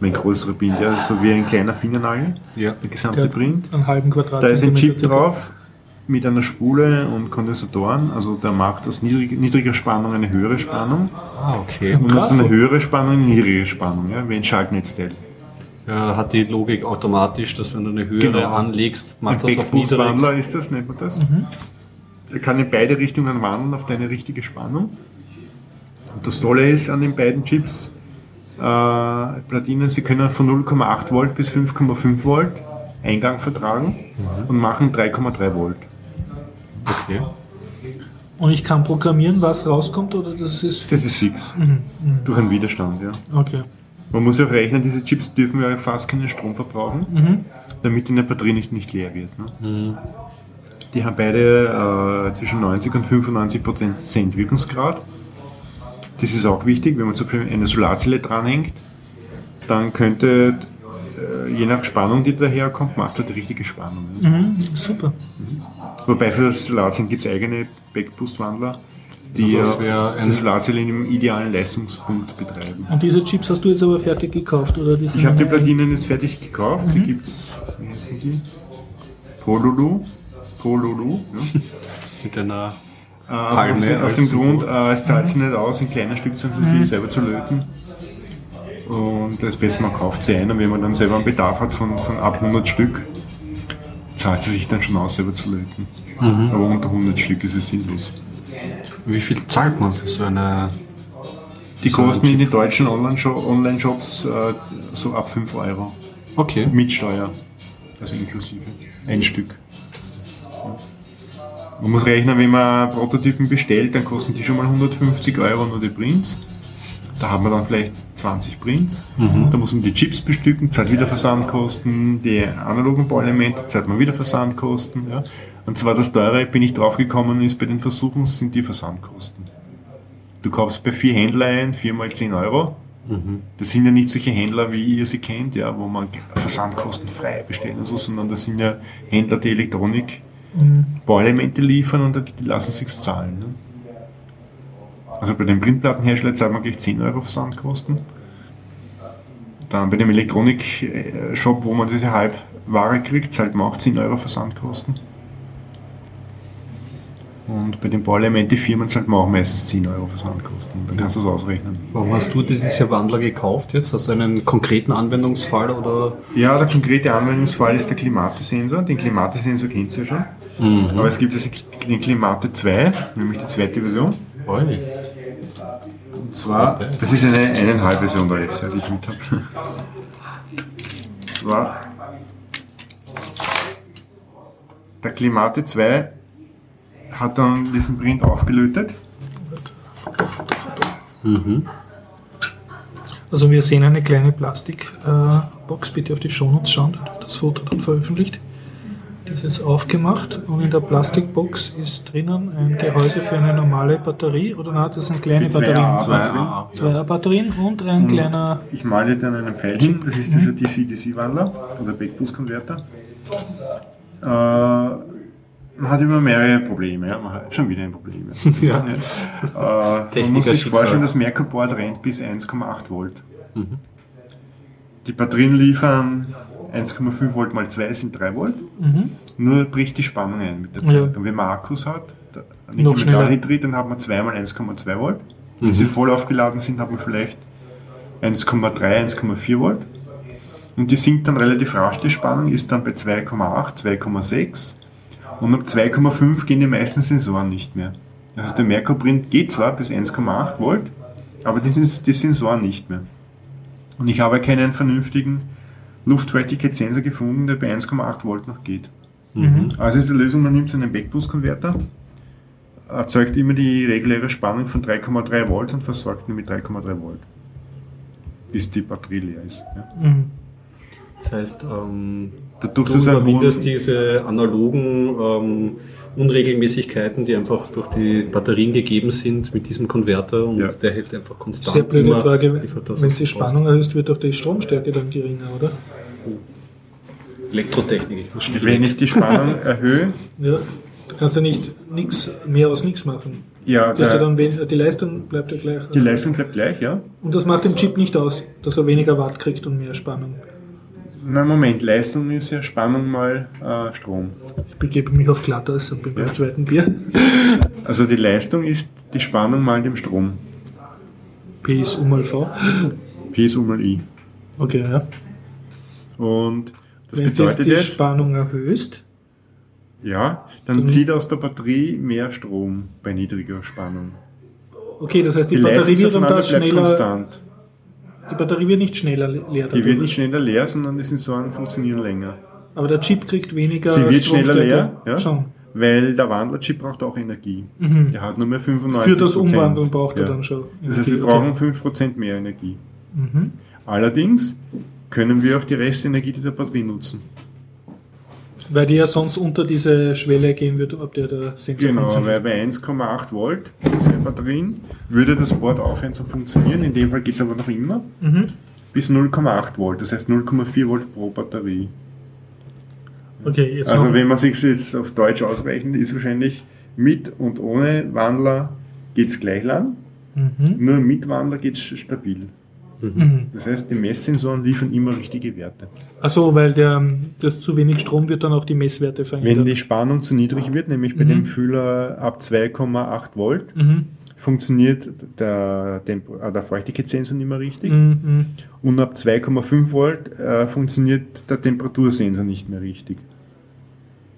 Mein größerer bringt, ja, so wie ein kleiner Fingernagel, Ja. der gesamte Der bringt. einen halben Quadrat. Da ist ein Chip drauf mit einer Spule und Kondensatoren. Also der macht aus niedrig, niedriger Spannung eine höhere Spannung Ah, okay. und aus einer Bravo. höhere Spannung eine niedrige Spannung, ja, wie ein Schaltnetzteil. Ja, hat die Logik automatisch, dass wenn du eine höhere Genau. anlegst, Ein macht das auf niedrig. Ist das, nennt man das. Er kann in beide Richtungen wandeln auf deine richtige Spannung. Und das Tolle ist an den beiden Chips, äh, Platinen, sie können von 0,8 Volt bis 5,5 Volt Eingang vertragen und machen 3,3 Volt. Okay. Und ich kann programmieren, was rauskommt oder das ist. Das ist fix. Durch einen Widerstand, ja. Okay. Man muss ja auch rechnen, diese Chips dürfen ja fast keinen Strom verbrauchen, damit in der Batterie nicht, nicht leer wird. Ne? Die haben beide äh, zwischen 90 und 95 Prozent Wirkungsgrad. Das ist auch wichtig, wenn man zum Beispiel eine Solarzelle dranhängt, dann könnte, äh, je nach Spannung, die daherkommt, macht er die richtige Spannung. Mhm, super. Wobei für Solarzellen gibt es eigene Backboost-Wandler, die Also ein- die Solarzelle in einem idealen Leistungspunkt betreiben. Und diese Chips hast du jetzt aber fertig gekauft, oder? Ich habe die Platinen jetzt fertig gekauft. Die gibt's, wie heißen die? Polulu. Polulu. Ja. *laughs* Mit einer Äh, Palme aus, dem. Grund, äh, es zahlt sich nicht aus, in kleinen Stückchen zu sie selber zu löten. Und das ist besser, man kauft sie ein und wenn man dann selber einen Bedarf hat von, von ab 100 Stück, zahlt sie sich dann schon aus, selber zu löten. Aber unter 100 Stück ist es sinnlos. Wie viel zahlt man für so eine? Die kosten in den deutschen Online-Sho- Online-Shops äh, so ab 5 Euro. Okay. Mit Steuer. Also inklusive. Ein Stück. Man muss rechnen, wenn man Prototypen bestellt, dann kosten die schon mal 150 Euro nur die Prints. Da haben wir dann vielleicht 20 Prints. Da muss man die Chips bestücken, zahlt wieder Versandkosten, die analogen Bauelemente zahlt man wieder Versandkosten. Ja. Und zwar das teure, bin ich draufgekommen, ist bei den Versuchen, sind die Versandkosten. Du kaufst bei vier Händler ein, vier mal 10 Euro. Das sind ja nicht solche Händler, wie ihr sie kennt, ja, wo man versandkostenfrei bestellen und so, sondern das sind ja Händler, die Elektronik, Bauelemente liefern und die lassen sich's zahlen. Ne? Also bei den Printplattenherstellern zahlt man gleich 10 Euro Versandkosten. Dann bei dem Elektronik-Shop, wo man diese Halbware kriegt, zahlt man auch 10 Euro Versandkosten. Und bei den Bauelemente-Firmen zahlt man auch meistens 10 Euro Versandkosten. Dann kannst du es ausrechnen. Warum hast du diese Wandler gekauft jetzt? Hast du einen konkreten Anwendungsfall oder? Ja, der konkrete Anwendungsfall ist der Klimatesensor. Den Klimatesensor kennt ihr ja schon. Aber es gibt jetzt den Klimate 2, nämlich die zweite Version. Oi. Und zwar, das ist eine eineinhalb Version der letzte, die ich mit habe. Und zwar, der Klimate 2 hat dann diesen Print aufgelötet. Also wir sehen eine kleine Plastikbox, bitte auf die Shownotes schauen, da das Foto dann veröffentlicht. Das ist aufgemacht und in der Plastikbox ist drinnen ein Gehäuse für eine normale Batterie oder na, das sind kleine zwei Batterien. A- Zwei Batterien. A. Zwei A-Batterien und ein kleiner Ich male dir dann einen Pfeil hin, das ist dieser DC-DC-Wandler oder Backboost-Konverter. Äh, man hat immer mehrere Probleme, ja. man hat schon wieder ein Problem. Ja. *laughs* Äh, man muss sich vorstellen, das Merkur-Board rennt bis 1,8 Volt. Die Batterien liefern 1,5 Volt mal 2 sind 3 Volt. Nur bricht die Spannung ein mit der Zeit. Ja. Und wenn man Akkus hat. Nickel-Metallhydrid, dann hat man zweimal 1,2 Volt. Wenn sie voll aufgeladen sind, hat man vielleicht 1,3, 1,4 Volt. Und die sinkt dann relativ rasch, die Spannung, ist dann bei 2,8, 2,6. Und ab 2,5 gehen die meisten Sensoren nicht mehr. Das heißt, der Merkur-Print geht zwar bis 1,8 Volt, aber das ist die Sensoren nicht mehr. Und ich habe keinen vernünftigen Luftfeuchtigkeitssensor gefunden, der bei 1,8 Volt noch geht. Also ist die Lösung, man nimmt so einen Backboost-Konverter, erzeugt immer die reguläre Spannung von 3,3 Volt und versorgt ihn mit 3,3 Volt. Bis die Batterie leer ist. Ja. Mhm. Das heißt, ähm, Dadurch, du dass er überwindest diese analogen ähm, Unregelmäßigkeiten, die einfach durch die Batterien gegeben sind mit diesem Konverter und Ja. der hält einfach konstant. Sehr blöde immer, Frage, wenn du die du. Spannung erhöhst, wird doch die Stromstärke dann geringer, oder? Elektrotechnik, ich muss schnell Wenn weg. ich die Spannung *laughs* erhöhe, Ja. Du kannst ja nicht nix, mehr aus nichts machen. ja, Du der, dann wen- die Leistung bleibt ja gleich. die Leistung bleibt gleich, ja. Und das macht dem Chip nicht aus, dass er weniger Watt kriegt und mehr Spannung. Na Moment, Leistung ist ja Spannung mal äh, Strom. Ich begebe mich auf Glatteis und bin beim zweiten Bier. *laughs* Also die Leistung ist die Spannung mal dem Strom. P ist U mal V. P ist U mal I. Okay, ja. Und das Wenn du jetzt bedeutet die jetzt, Spannung erhöhst, ja, dann zieht aus der Batterie mehr Strom bei niedriger Spannung. okay, das heißt, die, Die Batterie wird um das schneller, konstant. Die Batterie wird nicht schneller le- leer. Die wird nicht schneller leer, sondern die Sensoren funktionieren länger. Aber der Chip kriegt weniger Sie wird schneller leer, ja? Schon. Weil der Wandlerchip braucht auch Energie. Mhm. Der hat nur mehr 95%. Für das Umwandeln braucht er dann schon Das heißt, wir Energie, brauchen okay. 5% mehr Energie. Mhm. Allerdings können wir auch die Restenergie der Batterie nutzen. Weil die ja sonst unter diese Schwelle gehen wird, ab der der Sensor Genau, funktioniert. weil bei 1,8 Volt, diese Batterien, würde das Board aufhören zu funktionieren. In dem Fall geht es aber noch immer Mhm. bis 0,8 Volt, das heißt 0,4 Volt pro Batterie. Okay, Also wenn man sich jetzt auf Deutsch ausrechnet, ist wahrscheinlich mit und ohne Wandler geht es gleich lang, mhm. nur mit Wandler geht es stabil. Mhm. Das heißt, die Messsensoren liefern immer richtige Werte. Achso, weil der, das zu wenig Strom wird dann auch die Messwerte verändern. Wenn die Spannung zu niedrig wird, nämlich bei Mhm. dem Fühler ab 2,8 Volt, mhm. funktioniert der, Tempo, äh, der Feuchtigkeitssensor nicht mehr richtig. Mhm. Und ab 2,5 Volt äh, funktioniert der Temperatursensor nicht mehr richtig.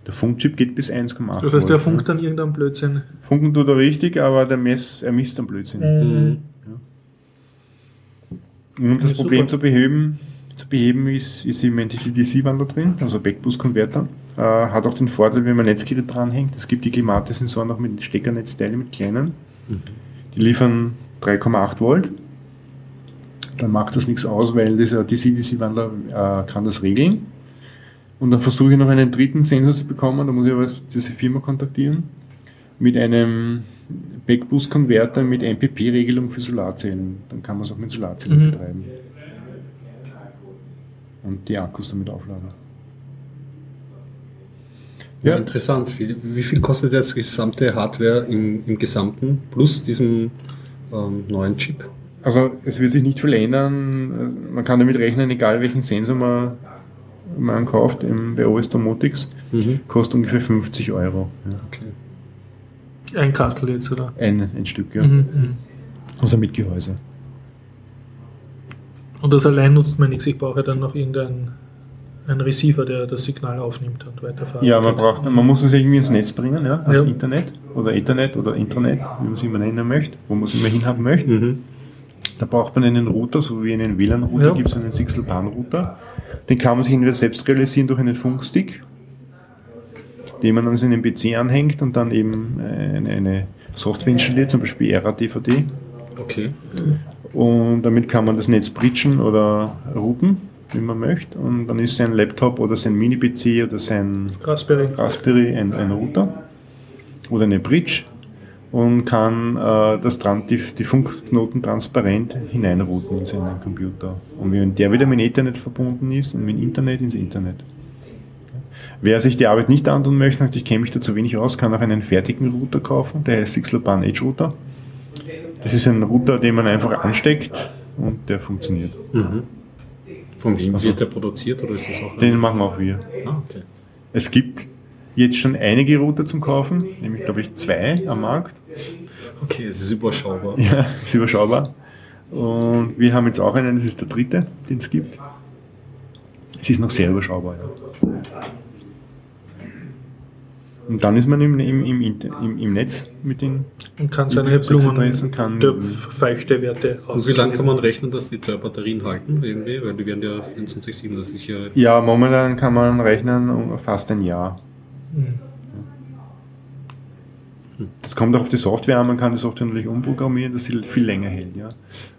Der Funkchip geht bis 1,8 Das heißt, der Volt, funkt dann irgendeinen Blödsinn. Funken tut er richtig, aber der Mess, er misst am Blödsinn. Mhm. Um das Ja, Problem super. zu beheben, zu beheben ist, ist im DC-DC-Wandler drin, also Backboost-Konverter. Äh, hat auch den Vorteil, wenn man Netzgeräte dranhängt, es gibt die Klimatesensoren auch mit Steckernetzteile, mit kleinen. Die liefern 3,8 Volt. Dann macht das nichts aus, weil dieser DC-DC-Wandler äh, kann das regeln. Und dann versuche ich noch einen dritten Sensor zu bekommen, da muss ich aber diese Firma kontaktieren, mit einem Backboost-Konverter mit MPP-Regelung für Solarzellen. Dann kann man es auch mit Solarzellen Mhm. betreiben. Und die Akkus damit aufladen. Ja, Ja. interessant. Wie, wie viel kostet jetzt die gesamte Hardware im, im Gesamten plus diesem ähm, neuen Chip? Also es wird sich nicht viel ändern. Man kann damit rechnen, egal welchen Sensor man, man kauft im, bei OS Domotics, Mhm. kostet ungefähr 50 Euro. Ja. Okay. Ein Kastel jetzt, oder? Ein, ein Stück, ja. Mhm. Mhm. Also mit Gehäuse. Und das allein nutzt mir nichts. Ich brauche dann noch irgendeinen einen Receiver, der das Signal aufnimmt und weiterverarbeitet. Ja, man braucht, man muss es irgendwie ins Netz bringen, ja, als Ja. Internet oder Ethernet oder Intranet, wie man es immer nennen möchte, wo man es immer hinhaben möchte. Mhm. Da braucht man einen Router, so wie einen WLAN-Router Ja. gibt es einen Sixel-Bahn-Router. Den kann man sich entweder selbst realisieren durch einen Funkstick den man an seinen PC anhängt und dann eben äh, eine, eine Software installiert, zum Beispiel RADVD. Okay. Und damit kann man das Netz bridgen oder routen, wie man möchte. Und dann ist sein Laptop oder sein Mini-PC oder sein Raspberry. Raspberry ein, ein Router oder eine Bridge und kann äh, das, Tran- die, die Funkknoten transparent hineinrouten in seinen Computer. Und wenn der wieder mit Ethernet verbunden ist und mit Internet ins Internet. Wer sich die Arbeit nicht antun möchte, und ich kenne mich da zu wenig aus, kann auch einen fertigen Router kaufen, der heißt Sixlopan Edge Router. Das ist ein Router, den man einfach ansteckt und der funktioniert. Von wem Also- wird der produziert oder ist das auch Den machen auch wir. Ah, okay. Es gibt jetzt schon einige Router zum Kaufen, nämlich glaube ich zwei am Markt. Okay, es ist überschaubar. Ja, ist überschaubar. Und wir haben jetzt auch einen, das ist der dritte, den es gibt. Es ist noch sehr überschaubar, ja. Und dann ist man im, im, im, Inter- im, im Netz mit den Und kann seine Üblichkeitsadressen kann- Blumen-Feuchte-Werte Und wie lange kann man rechnen, dass die zwei Batterien halten? Irgendwie? Weil die werden ja 24-7, das ist ja. Ja, momentan kann man rechnen um fast ein Jahr. Mhm. Das kommt auch auf die Software an, man kann die Software natürlich umprogrammieren, dass sie viel länger hält, ja.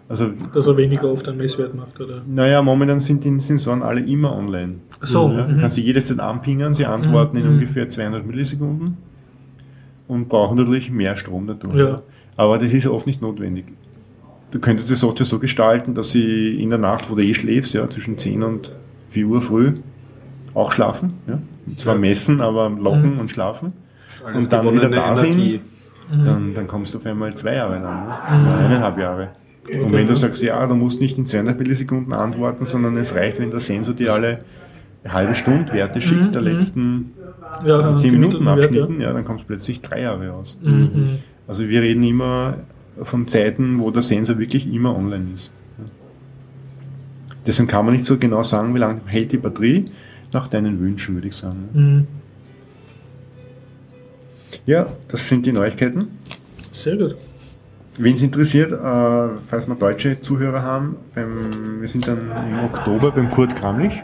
Also, Dass er weniger oft einen Messwert macht, oder? naja, momentan sind die Sensoren alle immer online. So, Ja, du mhm. kannst sie jederzeit anpingen, sie antworten in Mhm. ungefähr 200 Millisekunden und brauchen natürlich mehr Strom dadurch. Ja. Aber das ist oft nicht notwendig. Du könntest die Software so gestalten, dass sie in der Nacht, wo du eh schläfst, ja, zwischen 10 und 4 Uhr früh auch schlafen. Ja. Zwar Ja. messen, aber locken Mhm. und schlafen. Und dann wieder da Energie. sind, dann, dann kommst du auf einmal zwei Jahre lang, ne? oder eineinhalb Jahre. Und wenn du sagst, ja, du musst nicht in 200 Millisekunden antworten, sondern es reicht, wenn der Sensor dir alle halbe Stunde Werte schickt, der Mhm. letzten Ja, 10 Minuten gemittelten Wert, Abschnitten, ja, dann kommst plötzlich drei Jahre aus. Ja. Mhm. Also wir reden immer von Zeiten, wo der Sensor wirklich immer online ist. Deswegen kann man nicht so genau sagen, wie lange hält die Batterie, nach deinen Wünschen, würde ich sagen. Mhm. Ja, das sind die Neuigkeiten. Sehr gut. Wen es interessiert, äh, falls wir deutsche Zuhörer haben, beim, wir sind dann im Oktober beim Kurt Kramlich.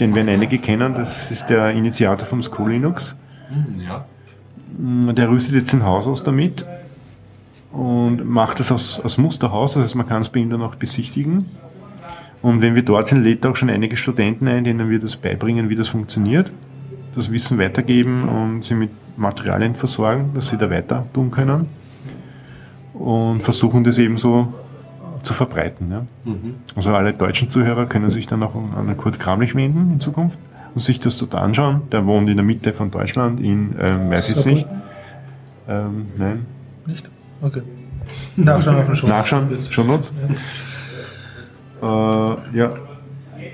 Den werden einige kennen, das ist der Initiator vom School Linux. Hm, Ja. Mm, Der rüstet jetzt ein Haus aus damit und macht das aus, aus Musterhaus, das heißt, man kann es bei ihm dann auch besichtigen. Und wenn wir dort sind, lädt er auch schon einige Studenten ein, denen wir das beibringen, wie das funktioniert, das Wissen weitergeben und sie mit Materialien versorgen, dass sie da weiter tun können und versuchen das eben so zu verbreiten. Ja. Also alle deutschen Zuhörer können sich dann auch an Kurt Kramlich wenden in Zukunft und sich das dort anschauen. Der wohnt in der Mitte von Deutschland, in, ähm, weiß ich nicht, ähm, nein, Nicht? Okay. Nachschauen auf den Show. nachschauen, schon uns. Äh, ja,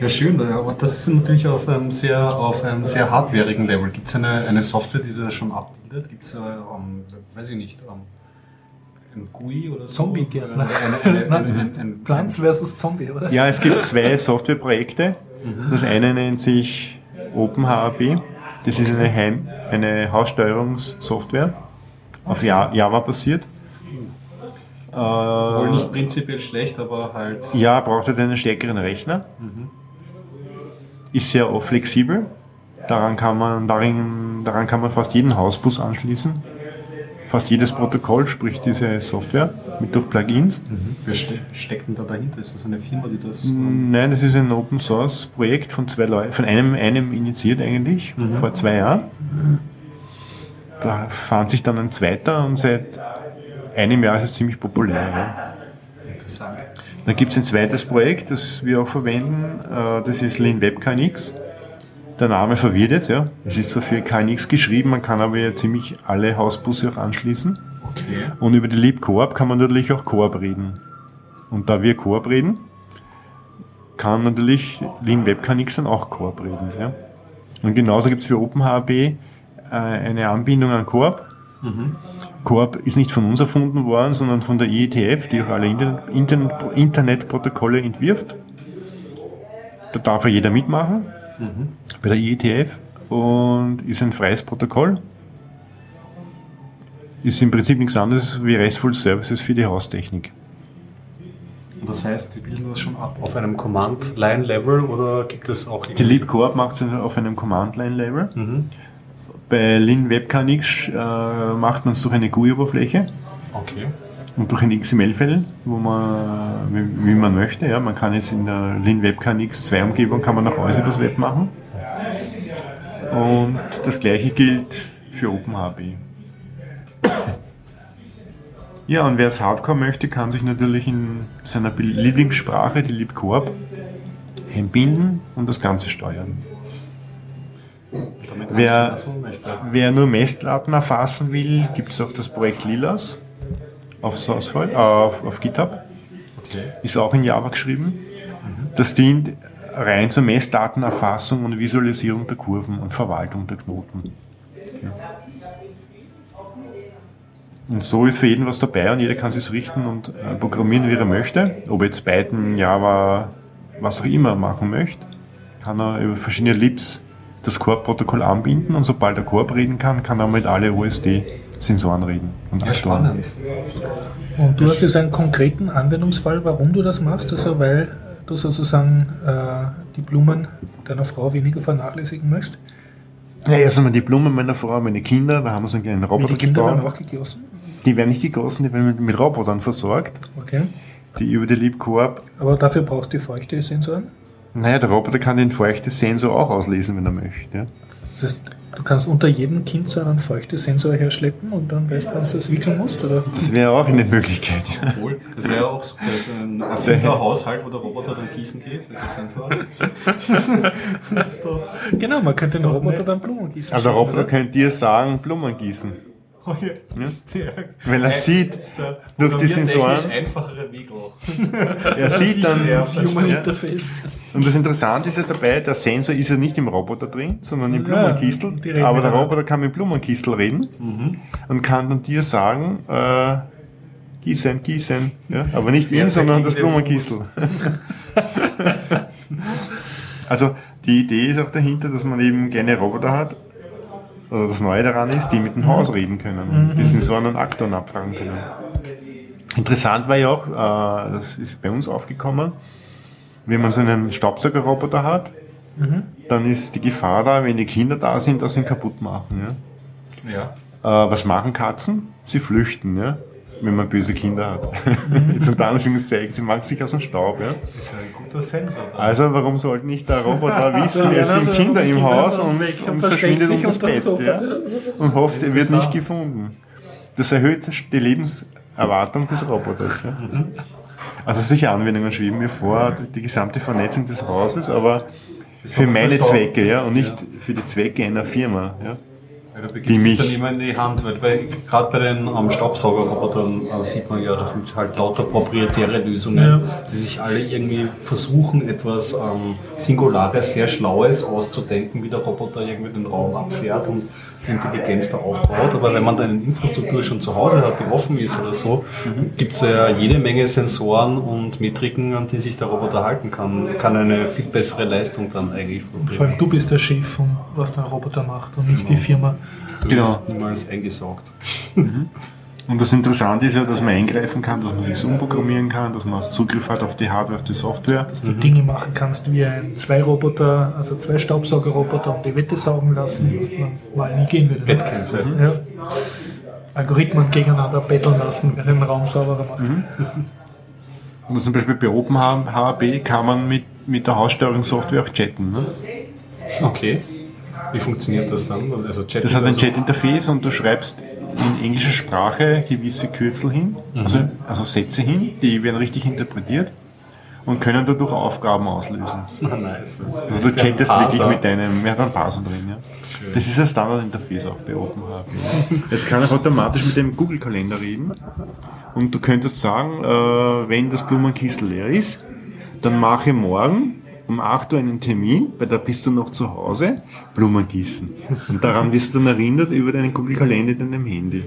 Ja, schön, ja, aber das ist natürlich auf einem sehr, auf einem sehr hardwareigen Level. Gibt es eine, eine Software, die das schon abbildet? Gibt es, ähm, weiß ich nicht, ähm, ein GUI oder so? Zombie-Gärtner. *laughs* Plants versus Zombie, oder? ja, es gibt zwei Softwareprojekte. Das eine nennt sich OpenHAB. Das ist eine, Heim, eine Haussteuerungssoftware, auf Ja- Java basiert. Äh, wohl nicht prinzipiell schlecht, aber halt. Ja, braucht halt einen stärkeren Rechner. Ist sehr flexibel. Daran kann man, darin, daran kann man fast jeden Hausbus anschließen. Fast jedes Protokoll, sprich diese Software mit durch Plugins. Mhm. Wer ste steckt denn da dahinter? Ist das eine Firma, die das. ähm, Nein, das ist ein Open Source Projekt von zwei Leuten, von einem, einem initiiert eigentlich, vor zwei Jahren. Da fand sich dann ein zweiter und seit einem Jahr ist es ziemlich populär. Ja. Interessant. Dann gibt es ein zweites Projekt, das wir auch verwenden, äh, das ist Lean Web KNX. Der Name verwirrt jetzt, ja. Es ist zwar für KNX geschrieben, man kann aber ja ziemlich alle Hausbusse auch anschließen. Okay. Und über die Leap Coop kann man natürlich auch Coop reden. Und da wir Coop reden, kann natürlich Lean Web KNX dann auch Coop reden. Ja. Und genauso gibt es für OpenHB äh, eine Anbindung an Coop. Coop ist nicht von uns erfunden worden, sondern von der IETF, die auch alle Internet, Internet, Internetprotokolle entwirft. Da darf ja jeder mitmachen bei der IETF und ist ein freies Protokoll. Ist im Prinzip nichts anderes wie RESTful Services für die Haustechnik. Und das heißt, die bilden das schon ab auf einem Command-Line-Level oder gibt es auch Die Leap Coop macht es auf einem Command-Line-Level. Bei Lin WebKNX äh, macht man es durch eine GUI-Oberfläche Okay. Und durch ein XML-File, wo man, wie, wie man möchte. Ja. Man kann jetzt in der Lin WebKNX 2 Umgebung kann man auch alles übers Web machen. Und das gleiche gilt für OpenHB. Ja, und wer es Hardcore möchte, kann sich natürlich in seiner Lieblingssprache, die LibCorp, einbinden und das Ganze steuern. Wer-. Wer nur Messdaten erfassen will, gibt es auch das Projekt Lilas auf, Sourcefile, äh, auf, auf GitHub. Okay. Ist auch in Java geschrieben. Das dient rein zur Messdatenerfassung und Visualisierung der Kurven und Verwaltung der Knoten. Und so ist für jeden was dabei und jeder kann sich richten und äh, programmieren, wie er möchte. Ob jetzt Python, Java, was auch immer machen möchte, kann er über verschiedene Libs das Core-Protokoll anbinden und sobald er Core reden kann, kann er mit alle OSD-Sensoren reden und Ja, spannend. Und du hast jetzt einen konkreten Anwendungsfall, warum du das machst, also weil du sozusagen äh, die Blumen deiner Frau weniger vernachlässigen möchtest. Ja, erst einmal die Blumen meiner Frau, meine Kinder, da haben wir so einen kleinen Roboter die Kinder werden gebaut. auch gegossen. Die werden nicht gegossen, die werden mit, mit Robotern versorgt, Okay. die über die LibCorp. Aber dafür brauchst du die Feuchte-Sensoren. Naja, der Roboter kann den Feuchtesensor auch auslesen, wenn er möchte. Das heißt, du kannst unter jedem Kind so einen Feuchtesensor herschleppen und dann weißt du, wann du das wickeln musst, oder? Das wäre auch eine Möglichkeit. Ja. Obwohl, das wäre auch so so ein Erfinderhaushalt, wo der Roboter dann gießen geht, mit den Sensoren. *laughs* das ist doch. Genau, man könnte den Roboter nett. dann Blumen gießen. Aber der Roboter könnte dir sagen, Blumen gießen. Das ist der, Weil er sieht, das ist der durch die Sensoren- einfachere Weg auch. Er sieht *laughs* dann, Ja, das Human ja. Interface. Und das Interessante ist ja dabei, der Sensor ist ja nicht im Roboter drin, sondern im Ja, Blumenkistel. aber der. Roboter kann mit Blumenkistel reden und kann dann dir sagen, äh, gießen, gießen. Ja? Aber nicht ihn, sondern das Blumenkistel. *laughs* also die Idee ist auch dahinter, dass man eben kleine Roboter hat, oder das Neue daran ist, die mit dem Haus reden können und die Sensoren und Aktoren abfragen können. Interessant war ja auch, äh, das ist bei uns aufgekommen, wenn man so einen Staubsaugerroboter hat, dann ist die Gefahr da, wenn die Kinder da sind, dass sie ihn kaputt machen. Ja. Ja? Äh, was machen Katzen? Sie flüchten, ja? wenn man böse Kinder hat. *laughs* Jetzt unter Anführungszeichen, sie mag sich aus dem Staub. Ja? Ist ja ein guter Sensor. Da. Also warum sollte nicht der Roboter *laughs* wissen, es sind Kinder im Haus und und, verschwindet sich unter das Bett ja? und hofft, er wird nicht gefunden. Das erhöht die Lebenserwartung des Roboters. Ja? Also solche Anwendungen schweben mir vor, die, gesamte Vernetzung des Hauses, aber für meine. Zwecke ja, und nicht für die Zwecke einer Firma. Ja? Ja, da begibt die sich mich- dann immer in die Hand, weil bei, gerade bei den ähm, Staubsaugerrobotern äh, sieht man ja, das sind halt lauter proprietäre Lösungen, Ja. die sich alle irgendwie versuchen, etwas ähm, Singulares, sehr Schlaues auszudenken, wie der Roboter irgendwie den Raum abfährt und die Intelligenz da aufbaut. Aber wenn man da eine Infrastruktur schon zu Hause hat, die offen ist oder so, gibt es ja jede Menge Sensoren und Metriken, an die sich der Roboter halten kann. Kann eine viel bessere Leistung dann eigentlich Vor allem du bist der Chef von was der Roboter macht und nicht die Firma. Du Genau. wirst niemals eingesaugt. Und das Interessante ist ja, dass man eingreifen kann, dass man sich umprogrammieren kann, dass man Zugriff hat auf die Hardware, auf die Software. Dass du Dinge machen kannst wie ein zwei Roboter, also zwei Staubsaugerroboter um die Wette saugen lassen, was dann mal nie gehen würde. Wettkämpfe. Ja. Algorithmen gegeneinander betteln lassen, wer den Raum sauberer macht. Und zum Beispiel bei OpenHB kann man mit, mit der Haussteuerungssoftware auch chatten. Ne? Okay. Wie funktioniert das dann? Also Chat Das hat ein oder so? Chat-Interface und du schreibst in englischer Sprache gewisse Kürzel hin, also, also Sätze hin, die werden richtig interpretiert und können dadurch Aufgaben auslösen. *laughs* Ah, nice. Also du chattest wirklich mit deinem, wir haben einen Parser drin, ja. Das ist ein Standard-Interface auch bei OpenHB. *laughs* Es kann auch automatisch mit dem Google-Kalender reden und du könntest sagen, äh, wenn das Blumenkistel leer ist, dann mache morgen um 8 Uhr einen Termin, weil da bist du noch zu Hause, Blumen gießen. Und daran wirst du dann erinnert über deinen Google-Kalender in deinem Handy.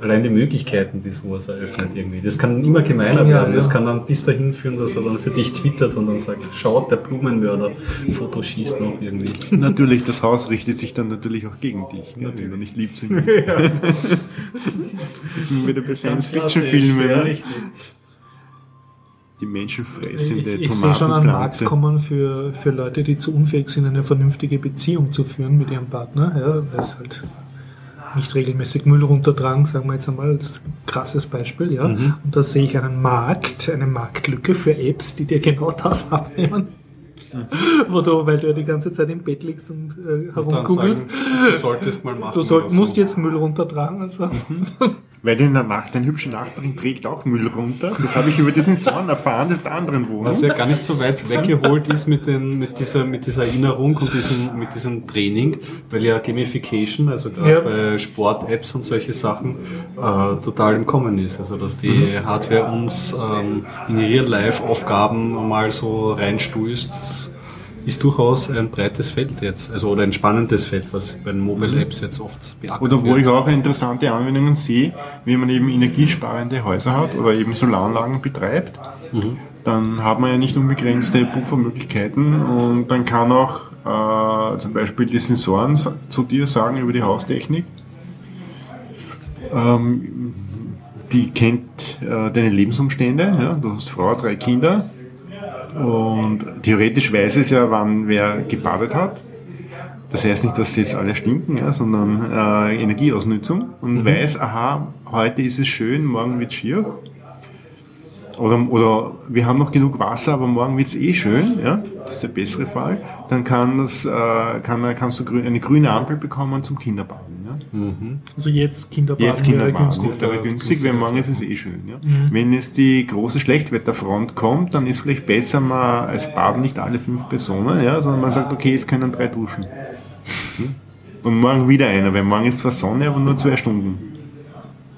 Allein die Möglichkeiten, die sowas eröffnet irgendwie. Das kann immer gemeiner Ja, werden. ja. Das kann dann bis dahin führen, dass er dann für dich twittert und dann sagt, schaut, der Blumenmörder, Foto schießt noch irgendwie. Natürlich, das Haus richtet sich dann natürlich auch gegen dich, ne, wenn du nicht lieb sind. *laughs* Jetzt sind wir wieder bei Science-Fiction-Filmen. Ja, Ne? richtig. Die menschenfressende Ich, ich sehe schon einen Markt kommen für, für Leute, die zu unfähig sind, eine vernünftige Beziehung zu führen mit ihrem Partner. Ja, weil es halt nicht regelmäßig Müll runtertragen, sagen wir jetzt einmal als krasses Beispiel. Ja. Mhm. Und da sehe ich einen Markt, eine Marktlücke für Apps, die dir genau das abnehmen. Mhm. Wo du, weil du ja die ganze Zeit im Bett liegst und äh, sagen, du solltest mal machen. du soll, oder so. musst jetzt Müll runtertragen. Also. *laughs* Weil deine, Nach deine hübsche Nachbarin trägt auch Müll runter. Das habe ich über diesen Sensoren erfahren, das ist der anderen Wohnung. Was ja gar nicht so weit weggeholt ist mit, den, mit, dieser, mit dieser Erinnerung und diesem, mit diesem Training, weil ja Gamification, also gerade Ja. bei Sport-Apps und solche Sachen, äh, total im Kommen ist. Also dass die Hardware uns ähm, in Real-Life-Aufgaben mal so reinstößt, das ist durchaus ein breites Feld jetzt. Also oder ein spannendes Feld, was bei den Mobile-Apps jetzt oft beackert Oder wo wird. ich auch interessante Anwendungen sehe, wie man eben energiesparende Häuser hat oder eben Solaranlagen betreibt, dann hat man ja nicht unbegrenzte Puffermöglichkeiten und dann kann auch äh, zum Beispiel die Sensoren zu dir sagen über die Haustechnik. Ähm, die kennt äh, deine Lebensumstände, ja? du hast Frau, drei Kinder und theoretisch weiß es ja, wann wer gebadet hat. Das heißt nicht, dass sie jetzt alle stinken, ja, sondern äh, Energieausnutzung und weiß, aha, heute ist es schön, morgen wird schier. Oder, oder wir haben noch genug Wasser, aber morgen wird es eh schön, ja, das ist der bessere Fall. Dann kann das, äh, kann, kannst du grün, eine grüne Ampel bekommen zum Kinderbaden. Ja. also jetzt Kinderbaden Jetzt wäre Kinderbaden günstig. wäre günstig, weil morgen ist es eh schön. Ja. Wenn jetzt die große Schlechtwetterfront kommt, dann ist vielleicht besser, man, es baden nicht alle fünf Personen, ja, sondern man sagt, okay, es können drei duschen. Hm? Und morgen wieder einer, weil morgen ist zwar Sonne, aber nur zwei Stunden.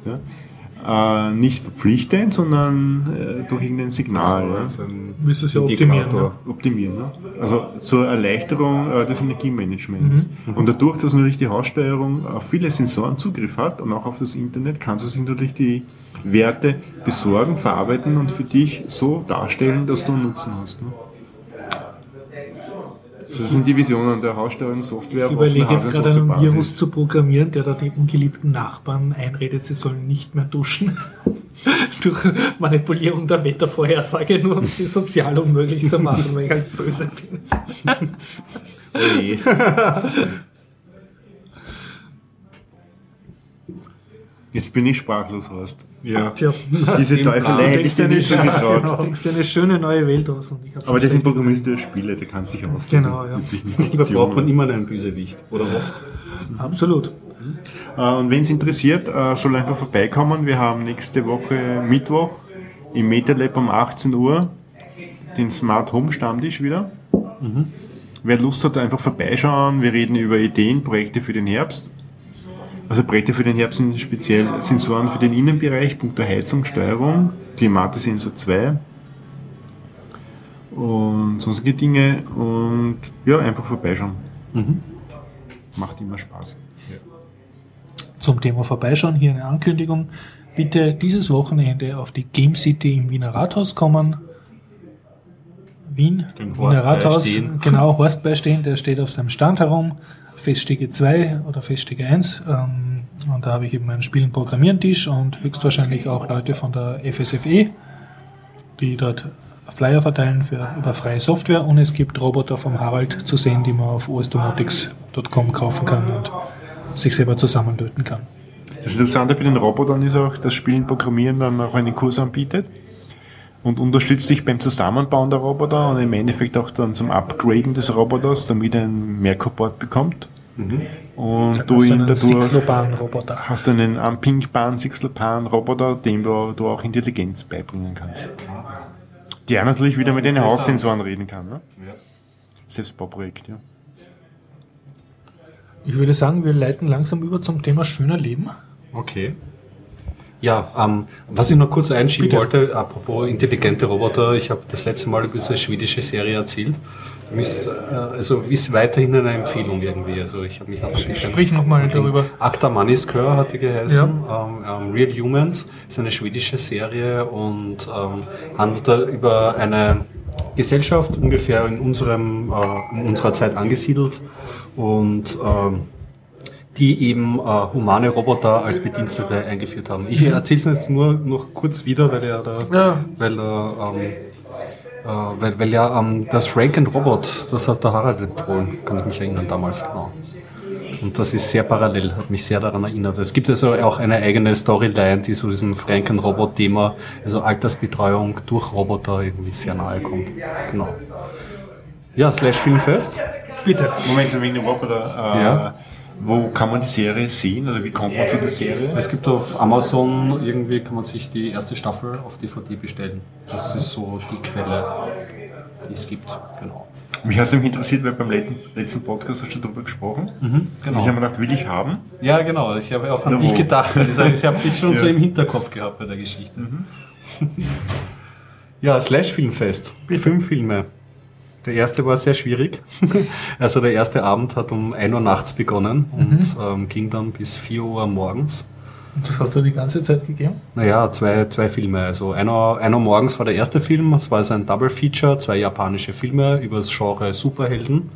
Ja. Äh, nicht verpflichtend, sondern äh, durch irgendein Signal. ja. Also ein Willst du es ja optimieren, Optimieren. Ne? Also zur Erleichterung äh, des Energiemanagements. Und dadurch, dass natürlich die Haussteuerung auf viele Sensoren Zugriff hat und auch auf das Internet, kannst du sich natürlich die Werte besorgen, verarbeiten und für dich so darstellen, dass du einen Nutzen hast. Ne? Das sind die Visionen der Haussteuerungssoftware. Ich überlege jetzt gerade einen Virus zu programmieren, der da die ungeliebten Nachbarn einredet, sie sollen nicht mehr duschen. *laughs* Durch Manipulierung der Wettervorhersage, nur um sie sozial unmöglich zu machen, weil ich halt böse bin. *laughs* *laughs* Jetzt bin ich sprachlos, Horst. Ja. Tja, *laughs* Diese Teufelei hätte ich dir nicht so eine, getraut. *laughs* genau, denkst dir eine schöne neue Welt aus. Und ich Aber das sind verstanden. Programmiste der Spiele, der kann sich auskennen. Genau, ja. Da braucht man immer einen Bösewicht. Oder oft. Absolut. Äh, Und wenn es interessiert, äh, soll einfach vorbeikommen. Wir haben nächste Woche Mittwoch im MetaLab um 18 Uhr den Smart Home Stammtisch wieder. Wer Lust hat, einfach vorbeischauen. Wir reden über Ideen, Projekte für den Herbst. Also Projekte für den Herbst sind speziell Sensoren für den Innenbereich, Punkt der Heizung, Steuerung, Klimatesensor 2 und sonstige Dinge. Und ja, einfach vorbeischauen. Macht immer Spaß. Zum Thema Vorbeischauen hier eine Ankündigung. Bitte dieses Wochenende auf die Game City im Wiener Rathaus kommen. Wien, Den Wiener Rathaus, beistehen. genau, Horst beistehen, der steht auf seinem Stand herum, Feststiege 2 oder Feststiege 1. Ähm, und da habe ich eben einen Spielen Programmieren Tisch und höchstwahrscheinlich auch Leute von der FSFE, die dort Flyer verteilen für, über freie Software und es gibt Roboter vom Harald zu sehen, die man auf osdomotics.com kaufen kann und sich selber zusammenlöten kann. Das Interessante bei den Robotern ist auch, dass Spielen Programmieren dann auch einen Kurs anbietet und unterstützt dich beim Zusammenbauen der Roboter und im Endeffekt auch dann zum Upgraden des Roboters, damit er einen Mehrkopport bekommt. Und du Hast du ihn einen dadurch Sixloban-Roboter. hast du einen anpinkbaren Sixlopan Roboter, dem du, du auch Intelligenz beibringen kannst. Der natürlich wieder mit den Haussensoren reden kann. Ne? Selbstbauprojekt, ja. Ich würde sagen, wir leiten langsam über zum Thema schöner Leben. Okay. Ja, ähm, was ich noch kurz einschieben Bitte. wollte, apropos intelligente Roboter, ich habe das letzte Mal über diese schwedische Serie erzählt. Ist, äh, also ist weiterhin eine Empfehlung irgendwie. Also ich habe mich noch ein bisschen Sprich nochmal darüber. Acta Maniskör hat die geheißen. Ähm, ähm, Real Humans ist eine schwedische Serie und ähm, handelt über eine Gesellschaft ungefähr in unserem äh, in unserer Zeit angesiedelt und die eben äh, humane Roboter als Bedienstete eingeführt haben. Ich erzähle es jetzt nur noch kurz wieder, weil er da, Ja. weil, äh, weil, weil ja ähm, das Frank and Robot, das hat der Harald empfohlen, kann ich mich erinnern damals, genau. Und das ist sehr parallel, hat mich sehr daran erinnert. Es gibt also auch eine eigene Storyline, die so diesem Frank and Robot Thema, also Altersbetreuung durch Roboter irgendwie sehr nahe kommt. Genau. Ja, Slash Filmfest. Bitte. Moment, wegen dem Roboter. Äh, Ja. Wo kann man die Serie sehen oder wie kommt man zu der Serie? Es gibt auf Amazon irgendwie kann man sich die erste Staffel auf DVD bestellen. Das ist so die Quelle, die es gibt. Genau. Mich hat es nämlich interessiert, weil beim letzten, Podcast hast du darüber gesprochen. genau. Ich habe mir gedacht, will ich haben? Ja, genau. Ich habe auch an Na, dich wo? gedacht. Ich, habe dich schon *laughs* Ja. so im Hinterkopf gehabt bei der Geschichte. *laughs* ja, Slash Filmfest. Fünf Filme. Der erste war sehr schwierig. *laughs* Also der erste Abend hat um 1 Uhr nachts begonnen und ähm, ging dann bis 4 Uhr morgens. Und das hast du die ganze Zeit gegeben? Naja, zwei, zwei Filme. Also einer, einer morgens war der erste Film, es war also ein Double Feature, zwei japanische Filme über das Genre Superhelden.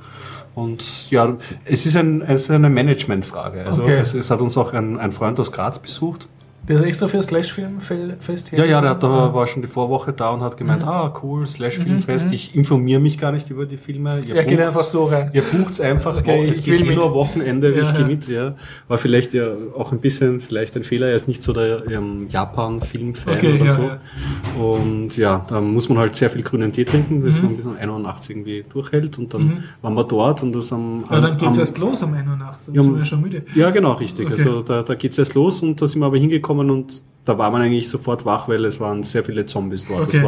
Und ja, es ist, ein, es ist eine Managementfrage. Also Okay. es, es hat uns auch ein, ein Freund aus Graz besucht. Der ist extra für Slash Film Fest Ja, ja, der hat, da war schon die Vorwoche da und hat gemeint, ah, cool, Slash Filmfest. Ich informiere mich gar nicht über die Filme. Ihr Er geht einfach so rein. Ihr bucht's einfach. Okay, es ich geht will eh mit. nur Wochenende, Ja, ich gehe ja. mit. Ja. War vielleicht ja auch ein bisschen vielleicht ein Fehler. Er ist nicht so der ähm, Japan-Film-Fan Okay, oder ja, so. ja. Und ja, da muss man halt sehr viel grünen Tee trinken, bis man bis um 1 Uhr nachts irgendwie durchhält. Und dann waren wir dort und das am... Mhm. Ja, am- dann geht's am- erst los um 1 Uhr nachts. Dann Ja, sind wir ja schon müde. ja, genau, richtig. Okay. Also da, da geht's erst los und da sind wir aber hingekommen und da war man eigentlich sofort wach, weil es waren sehr viele Zombies dort. Okay.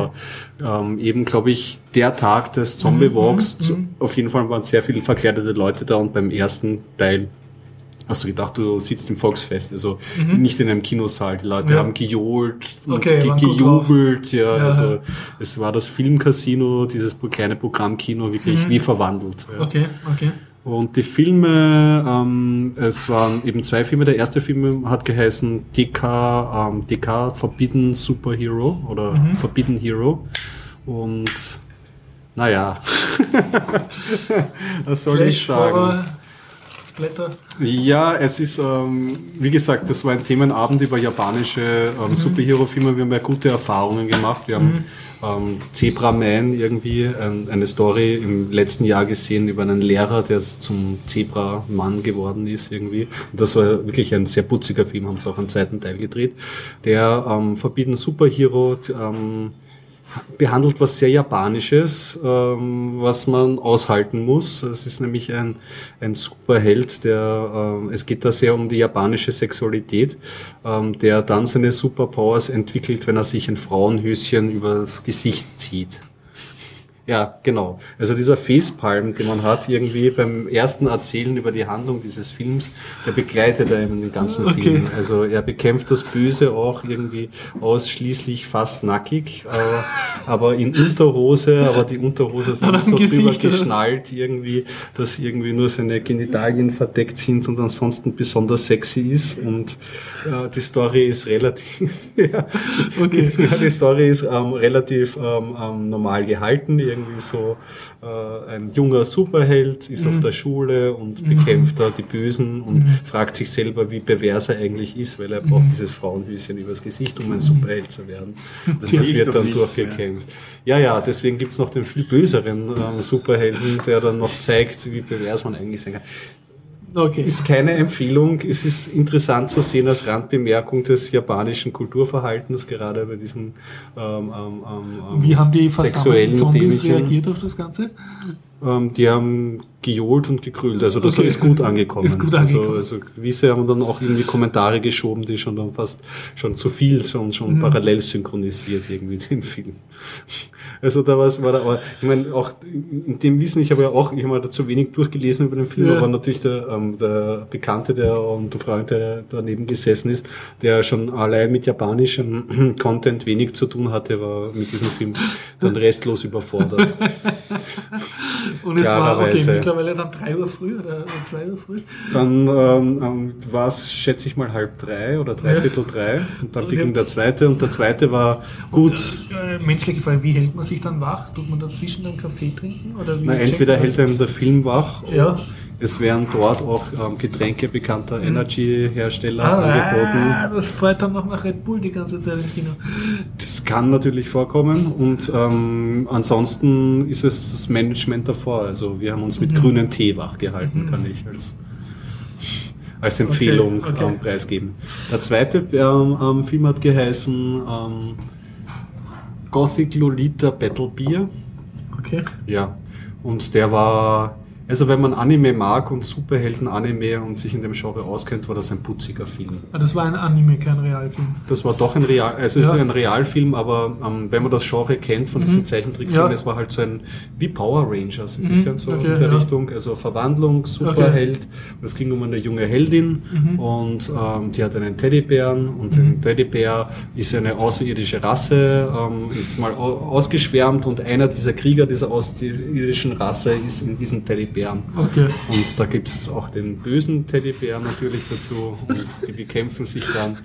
Das war ähm, eben, glaube ich, der Tag des Zombie-Walks. Mhm, Zu- Auf jeden Fall waren sehr viele verkleidete Leute da und beim ersten Teil hast du gedacht, du sitzt im Volksfest, also nicht in einem Kinosaal. Die Leute Mhm. Ja. haben gejohlt und Okay, ge gejubelt. Ja, Ja. also es war das Filmcasino, dieses kleine Programmkino, wirklich wie verwandelt. Ja. Mhm. Okay, okay. Und die Filme, ähm, es waren eben zwei Filme. Der erste Film hat geheißen DK, ähm, DK Forbidden Superhero oder Forbidden Hero. Und naja, *laughs* was soll ich Slash, sagen? Horror, Splatter. Ja, es ist, ähm, wie gesagt, das war ein Themenabend über japanische ähm, Superhero-Filme. Wir haben ja gute Erfahrungen gemacht. Wir haben ähm, Zebra Man irgendwie, ähm, eine Story im letzten Jahr gesehen über einen Lehrer, der zum Zebra-Mann geworden ist irgendwie. Und das war wirklich ein sehr putziger Film, haben sie auch einen zweiten Teil gedreht. Der ähm, Forbidden Superhero, ähm, behandelt was sehr Japanisches, ähm, was man aushalten muss. Es ist nämlich ein, ein Superheld, der, ähm, es geht da sehr um die japanische Sexualität, ähm, der dann seine Superpowers entwickelt, wenn er sich ein Frauenhöschen übers Gesicht zieht. Ja, genau. Also dieser Facepalm, den man hat irgendwie beim ersten Erzählen über die Handlung dieses Films, der begleitet einen den ganzen Okay. Film. Also er bekämpft das Böse auch irgendwie ausschließlich fast nackig, äh, aber in Unterhose, aber die Unterhose sind so drüber geschnallt irgendwie, dass irgendwie nur seine Genitalien verdeckt sind und ansonsten besonders sexy ist und äh, die Story ist relativ, *laughs* ja, Okay. ja, *laughs* die Story ist ähm, relativ ähm, ähm, normal gehalten. Irgendwie so äh, ein junger Superheld ist Mhm. auf der Schule und bekämpft da die Bösen und fragt sich selber, wie pervers er eigentlich ist, weil er Mhm. braucht dieses Frauenhöschen übers Gesicht, um ein Superheld zu werden. Das, ich wird dann nicht, durchgekämpft. Ja, ja, deswegen gibt's noch den viel böseren ähm, Superhelden, der dann noch zeigt, wie pervers man eigentlich sein kann. Okay. Ist keine Empfehlung. Es ist interessant zu sehen als Randbemerkung des japanischen Kulturverhaltens, gerade bei diesen ähm, ähm, ähm, Wie haben die sexuellen versammelten Zombies Themchen. reagiert auf das Ganze? Ähm, die haben gejohlt und gegrüllt. Also das Okay. ist gut angekommen. Ist gut angekommen. Also, also gewisse haben dann auch irgendwie Kommentare geschoben, die schon dann fast schon zu viel, schon, schon Mhm. parallel synchronisiert irgendwie den Film. Also da war's, war da, aber ich meine auch in dem Wissen, ich habe ja auch, ich habe mal dazu wenig durchgelesen über den Film, Ja. aber natürlich der, ähm, der Bekannte, der und der Freund, der daneben gesessen ist, der schon allein mit japanischem *clears throat* Content wenig zu tun hatte, war mit diesem Film dann restlos überfordert. *laughs* Und es war okay, mittlerweile dann 3 Uhr früh oder 2 Uhr früh. Dann ähm, ähm, war es, schätze ich mal, halb drei oder dreiviertel drei. Und dann Und beging jetzt- der zweite und der zweite war gut. Äh, menschliche Frage, wie hält man sich dann wach? Tut man dazwischen einen Kaffee trinken? Oder wie Na, entweder hält einem der Film wach Ja. Es werden dort auch ähm, Getränke bekannter Energy-Hersteller Ah, angeboten. das fällt dann noch nach Red Bull die ganze Zeit im Kino. Das kann natürlich vorkommen und ähm, ansonsten ist es das Management davor. Also wir haben uns mit grünem Tee wach gehalten, kann ich als, als Empfehlung Mhm. okay. Ähm, preisgeben. Der zweite ähm, ähm, Film hat geheißen ähm, Gothic Lolita Battle Beer. Okay. Ja, und der war, also wenn man Anime mag und Superhelden-Anime und sich in dem Genre auskennt, war das ein putziger Film. Ah, Das war ein Anime, kein Realfilm. Das war doch ein Real, also es Ja. ist ein Realfilm, aber ähm, wenn man das Genre kennt von diesen Zeichentrickfilmen, Ja. es war halt so ein wie Power Rangers, ein bisschen so okay, in der ja. Richtung, also Verwandlung, Superheld. Und Es ging um eine junge Heldin Mhm. und ähm, die hat einen Teddybären und ein Teddybär ist eine außerirdische Rasse, ähm, ist mal au- ausgeschwärmt und einer dieser Krieger dieser außerirdischen Rasse ist in diesen Teddybären. Okay. Und da gibt es auch den bösen Teddybär natürlich dazu und die bekämpfen sich dann.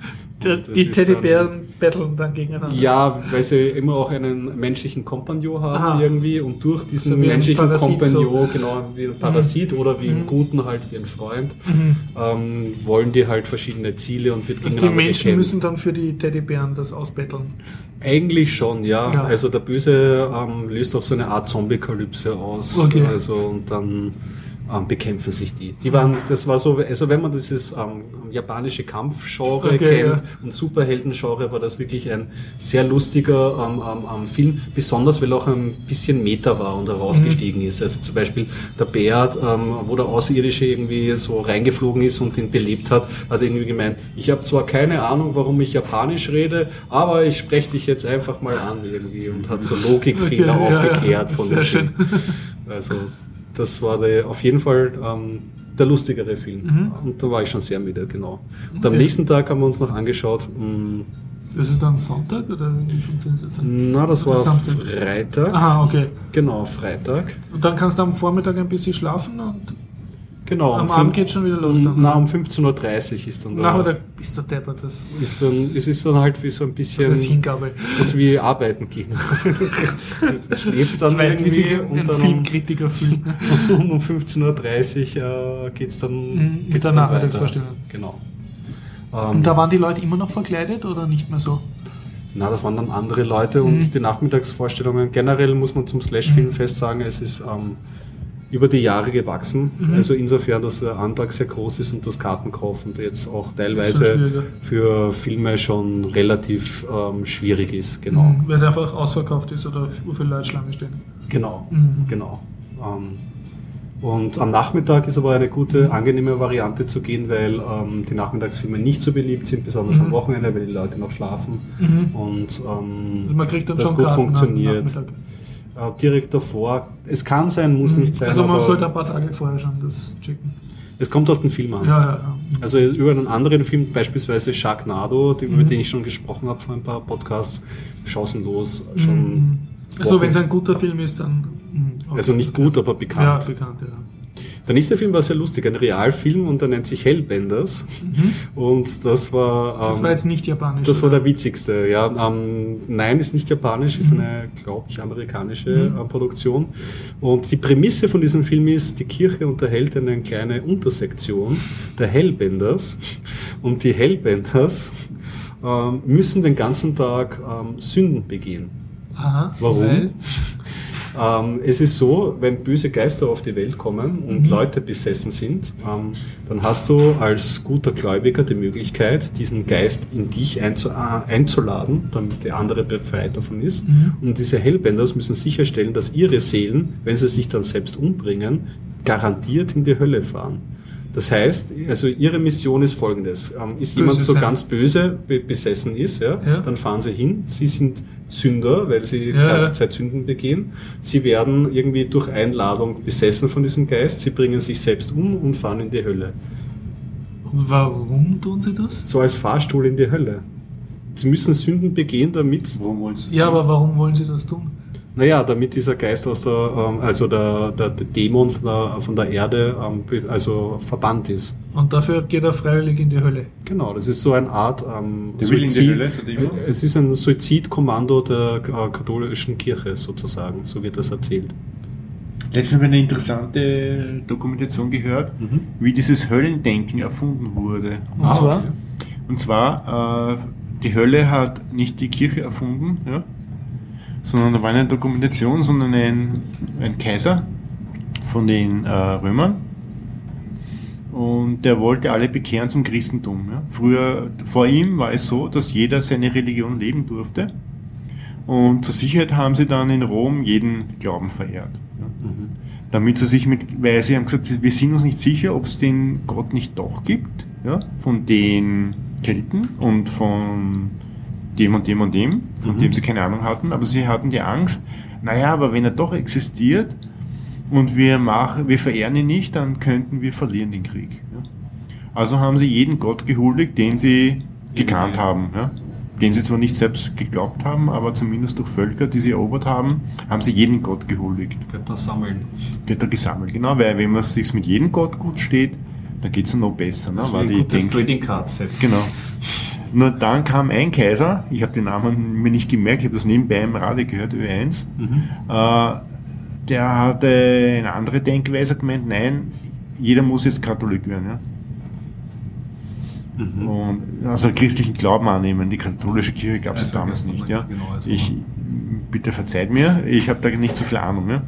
Der, die Teddybären battlen dann gegeneinander. Dann, ja, weil sie immer auch einen menschlichen Kompagnon haben Aha. irgendwie und durch diesen So ein menschlichen Kompagnon, genau wie ein Parasit oder wie im Guten halt wie ein Freund, ähm, wollen die halt verschiedene Ziele und wird Also die gegeneinander Menschen bekämpft. müssen dann für die Teddybären das ausbetteln. Eigentlich schon, ja. Ja. Also der Böse ähm, löst auch so eine Art Zombie-Kalypse aus. Okay. Also und dann ähm, bekämpfen sich die. Die waren, das war so, also wenn man dieses ähm, japanische Kampfgenre Okay, kennt ja. und Superhelden-Genre, war das wirklich ein sehr lustiger ähm, ähm, ähm, Film, besonders weil auch ein bisschen Meta war und herausgestiegen Mhm. ist. Also zum Beispiel der Bär, ähm, wo der Außerirdische irgendwie so reingeflogen ist und ihn belebt hat, hat irgendwie gemeint, ich habe zwar keine Ahnung, warum ich Japanisch rede, aber ich spreche dich jetzt einfach mal an irgendwie und hat so *laughs* Logikfehler Okay, ja, ja. aufgeklärt von dem. Film. Also das war der, auf jeden Fall ähm, der lustigere Film. Und da war ich schon sehr müde, genau. Und am Mhm. Okay. nächsten Tag haben wir uns noch angeschaut, mh, Das ist dann Sonntag oder wie funktioniert das dann? na, das war Samstag. Freitag. Aha, okay. Genau, Freitag. Und dann kannst du am Vormittag ein bisschen schlafen und Genau. am Abend geht schon wieder los. Dann. Na, um 15.30 Uhr ist dann da. Na, oder bist du deppert, das, ist dann, es ist dann halt wie so ein das bisschen ist Hingabe. was wie arbeiten gehen. *laughs* du schläfst dann Das weißt, wie sich ein und dann um, Filmkritiker fühlt. ne? um, um 15.30 Uhr äh, geht's dann, Mhm, mit geht's der dann Nachmittagsvorstellung. Genau. Ähm, Und da waren die Leute immer noch verkleidet oder nicht mehr so? Na, das waren dann andere Leute und Mhm. die Nachmittagsvorstellungen. Generell muss man zum Slash-Filmfest sagen, es ist ähm, über die Jahre gewachsen. Mhm. Also insofern, dass der Antrag sehr groß ist und das Kartenkaufen jetzt auch teilweise für Filme schon relativ ähm, schwierig ist. Genau. Mhm, Weil es einfach ausverkauft ist oder viele Leute Schlange stehen. Genau, Mhm. genau. Ähm, und am Nachmittag ist aber eine gute, angenehme Variante zu gehen, weil ähm, die Nachmittagsfilme nicht so beliebt sind, besonders am Mhm. Wochenende, weil die Leute noch schlafen. Mhm. Und ähm, Also man kriegt dann das schon gut Karten am funktioniert. Äh, direkt davor. Es kann sein, muss nicht sein, Also man sollte ein paar Tage vorher schon das checken. es kommt auf den Film an. Ja, ja, ja. Also über einen anderen Film, beispielsweise Sharknado, die- über Mhm. den ich schon gesprochen habe vor ein paar Podcasts, chancenlos, schon. Mhm. Also wenn es ein guter Film ist, dann... mhm, okay. Also nicht gut, aber Ja, bekannt. bekannt, ja. Der nächste Film war sehr lustig, ein Realfilm und der nennt sich Hellbenders. Und das war. Mhm. Das ähm, war jetzt nicht japanisch. das war oder? der witzigste, ja. Ähm, nein, ist nicht japanisch, Mhm. ist eine, glaube ich, amerikanische äh, Produktion. Und die Prämisse von diesem Film ist, die Kirche unterhält eine kleine Untersektion der Hellbenders. Und die Hellbenders ähm, müssen den ganzen Tag ähm, Sünden begehen. Aha, Warum? Weil, Ähm, es ist so, wenn böse Geister auf die Welt kommen und Leute besessen sind, ähm, dann hast du als guter Gläubiger die Möglichkeit, diesen Geist in dich einzu äh, einzuladen, damit der andere befreit davon ist. Und diese Hellbenders müssen sicherstellen, dass ihre Seelen, wenn sie sich dann selbst umbringen, garantiert in die Hölle fahren. Das heißt, also ihre Mission ist folgendes. Ähm, ist jemand so sein. ganz böse be besessen ist, ja, Ja. dann fahren sie hin. Sie sind Sünder, weil sie die Ja, ganze ja. Zeit Sünden begehen. Sie werden irgendwie durch Einladung besessen von diesem Geist. Sie bringen sich selbst um und fahren in die Hölle. und warum tun sie das? So als Fahrstuhl in die Hölle. Sie müssen Sünden begehen, damit, Warum wollt's? Ja, aber warum wollen sie das tun? Naja, damit dieser Geist aus der, ähm, also der, der, der Dämon von der, von der Erde, ähm, also verbannt ist. Und dafür geht er freiwillig in die Hölle. Genau, das ist so eine Art ähm, Der will in die Hölle, der Dämon? Es ist ein Suizidkommando der äh, katholischen Kirche sozusagen, so wird das erzählt. Letztens habe ich eine interessante Dokumentation gehört, wie dieses Höllendenken erfunden wurde. Und Ah, zwar, okay. Und zwar, äh, die Hölle hat nicht die Kirche erfunden, ja, sondern da war eine Dokumentation, sondern ein, ein Kaiser von den äh, Römern. Und der wollte alle bekehren zum Christentum. Ja. Früher, vor ihm war es so, dass jeder seine Religion leben durfte. Und zur Sicherheit haben sie dann in Rom jeden Glauben verehrt. Ja Mhm. damit sie sich mit, weil sie haben gesagt, wir sind uns nicht sicher, ob es den Gott nicht doch gibt, ja, von den Kelten und von dem und dem und dem, von Mhm. dem sie keine Ahnung hatten, aber sie hatten die Angst, naja, aber wenn er doch existiert und wir machen, wir verehren ihn nicht, dann könnten wir verlieren den Krieg. Ja. Also haben sie jeden Gott gehuldigt, den sie gekannt ja. haben, ja. den sie zwar nicht selbst geglaubt haben, aber zumindest durch Völker, die sie erobert haben, haben sie jeden Gott gehuldigt. Götter sammeln. Götter gesammelt, genau, weil wenn man sich mit jedem Gott gut steht, dann geht es noch besser. Ne? Das War die Denk Trading Card Set. genau. Nur dann kam ein Kaiser, ich habe den Namen mir nicht gemerkt, ich habe das nebenbei im Radio gehört, Ö1, Mhm. äh, der hatte eine andere Denkweise gemeint, nein, jeder muss jetzt Katholik werden. Ja? Mhm. Und also christlichen Glauben annehmen. Die katholische Kirche gab es damals nicht. Ja. genau, also- Ich, bitte verzeiht mir, ich habe da nicht so viel Ahnung. Ja.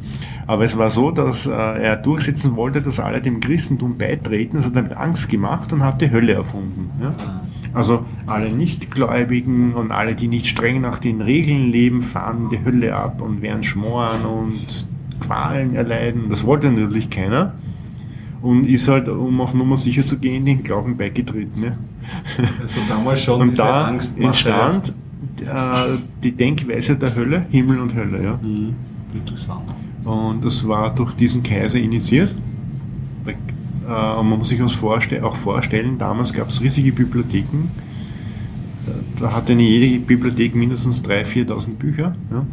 Aber es war so, dass äh, er durchsetzen wollte, dass alle dem Christentum beitreten. Das hat damit Angst gemacht und hat die Hölle erfunden. Ja. Also alle Nichtgläubigen und alle, die nicht streng nach den Regeln leben, fahren die Hölle ab und werden schmoren und Qualen erleiden. Das wollte natürlich keiner. Und ist halt, um auf Nummer sicher zu gehen, den Glauben beigetreten. Ja. Also damals schon Und diese da Angstmache. entstand äh, die Denkweise der Hölle, Himmel und Hölle. Ja. Mhm. Interessant. Und das war durch diesen Kaiser initiiert. Äh, und man muss sich das vorste auch vorstellen, damals gab es riesige Bibliotheken. Da hatte eine jede Bibliothek mindestens 3.000, 4.000 Bücher. Ja.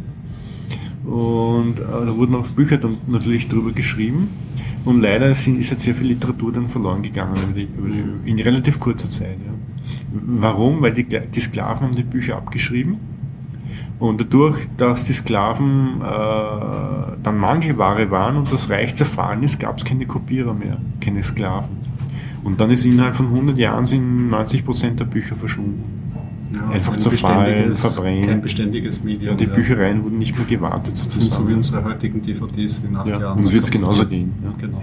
Und äh, da wurden auch Bücher dann natürlich drüber geschrieben. Und leider sind, ist jetzt sehr viel Literatur dann verloren gegangen über die, über die, in relativ kurzer Zeit. Ja. Warum? Weil die, die Sklaven haben die Bücher abgeschrieben. Und dadurch, dass die Sklaven äh, dann Mangelware waren und das Reich zerfallen ist, gab es keine Kopierer mehr, keine Sklaven. Und dann ist innerhalb von 100 Jahren sind 90% der Bücher verschwunden. Ja, Einfach ein zerfallen, verbrennen. Kein beständiges Medium. Ja, die ja. Büchereien wurden nicht mehr gewartet sind so wie sozusagen. unsere heutigen DVDs, die nach Ja, Jahren. uns wird es genauso gehen. Ja. Genau.